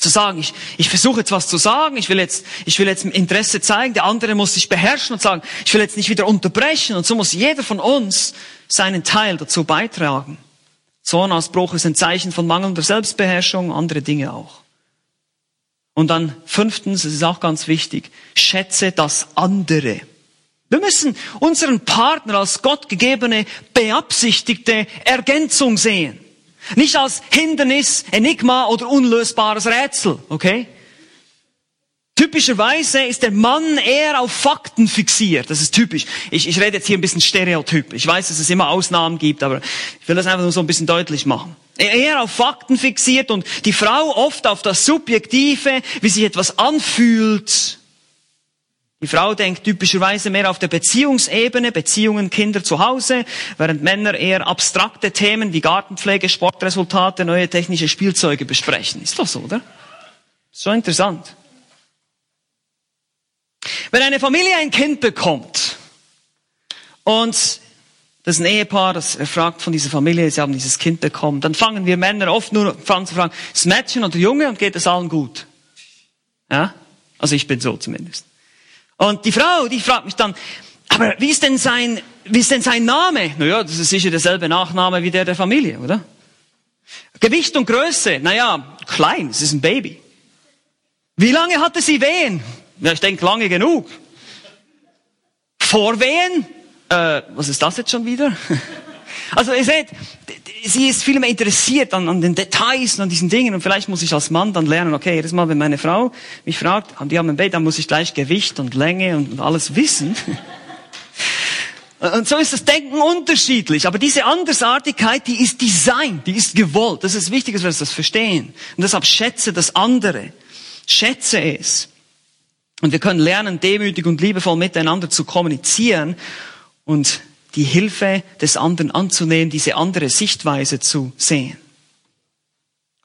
zu sagen, ich, ich versuche jetzt was zu sagen, ich will jetzt, ich will jetzt Interesse zeigen, der andere muss sich beherrschen und sagen, ich will jetzt nicht wieder unterbrechen und so muss jeder von uns seinen Teil dazu beitragen. Zornausbruch ist ein Zeichen von mangelnder Selbstbeherrschung, andere Dinge auch. Und dann fünftens, es ist auch ganz wichtig, schätze das andere. Wir müssen unseren Partner als gottgegebene, beabsichtigte Ergänzung sehen. Nicht als Hindernis, Enigma oder unlösbares Rätsel, okay? Typischerweise ist der Mann eher auf Fakten fixiert. Das ist typisch. Ich, ich rede jetzt hier ein bisschen stereotyp. Ich weiß, dass es immer Ausnahmen gibt, aber ich will das einfach nur so ein bisschen deutlich machen. Eher auf Fakten fixiert und die Frau oft auf das Subjektive, wie sich etwas anfühlt. Die Frau denkt typischerweise mehr auf der Beziehungsebene, Beziehungen, Kinder zu Hause, während Männer eher abstrakte Themen wie Gartenpflege, Sportresultate, neue technische Spielzeuge besprechen. Ist doch so, oder? Ist schon interessant. Wenn eine Familie ein Kind bekommt und das ist ein Ehepaar, das fragt von dieser Familie, sie haben dieses Kind bekommen, dann fangen wir Männer oft nur an zu fragen, ist Mädchen oder Junge und geht es allen gut? Ja? Also ich bin so zumindest. Und die Frau, die fragt mich dann, aber wie ist denn sein, wie ist denn sein Name? Naja, das ist sicher derselbe Nachname wie der der Familie, oder? Gewicht und Größe, naja, klein, es ist ein Baby. Wie lange hatte sie Wehen? Ja, ich denke lange genug. Vorwehen? Äh, was ist das jetzt schon wieder? [laughs] Also ihr seht, sie ist viel mehr interessiert an, an den Details und an diesen Dingen und vielleicht muss ich als Mann dann lernen, okay, jedes Mal, wenn meine Frau mich fragt, die haben ein Bett, dann muss ich gleich Gewicht und Länge und, und alles wissen. [laughs] Und so ist das Denken unterschiedlich. Aber diese Andersartigkeit, die ist Design, die ist gewollt. Das ist wichtig, dass wir das verstehen. Und deshalb schätze das andere. Schätze es. Und wir können lernen, demütig und liebevoll miteinander zu kommunizieren und die Hilfe des anderen anzunehmen, diese andere Sichtweise zu sehen.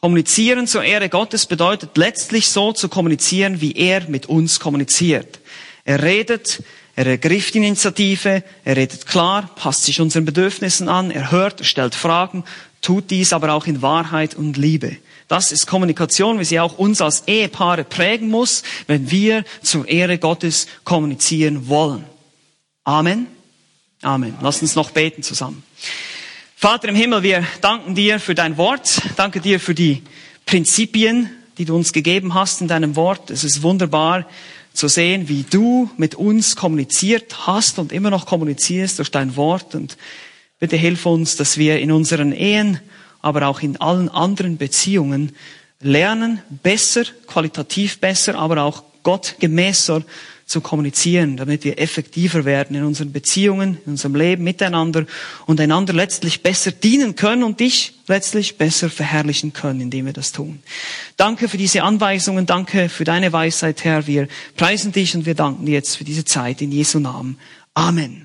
Kommunizieren zur Ehre Gottes bedeutet letztlich so zu kommunizieren, wie er mit uns kommuniziert. Er redet, er ergriff die Initiative, er redet klar, passt sich unseren Bedürfnissen an, er hört, er stellt Fragen, tut dies aber auch in Wahrheit und Liebe. Das ist Kommunikation, wie sie auch uns als Ehepaare prägen muss, wenn wir zur Ehre Gottes kommunizieren wollen. Amen. Amen. Lass uns noch beten zusammen. Vater im Himmel, wir danken dir für dein Wort. Danke dir für die Prinzipien, die du uns gegeben hast in deinem Wort. Es ist wunderbar, zu sehen, wie du mit uns kommuniziert hast und immer noch kommunizierst durch dein Wort. Und bitte hilf uns, dass wir in unseren Ehen, aber auch in allen anderen Beziehungen lernen, besser, qualitativ besser, aber auch gottgemäßer zu kommunizieren, damit wir effektiver werden in unseren Beziehungen, in unserem Leben miteinander und einander letztlich besser dienen können und dich letztlich besser verherrlichen können, indem wir das tun. Danke für diese Anweisungen, danke für deine Weisheit, Herr. Wir preisen dich und wir danken dir jetzt für diese Zeit in Jesu Namen. Amen.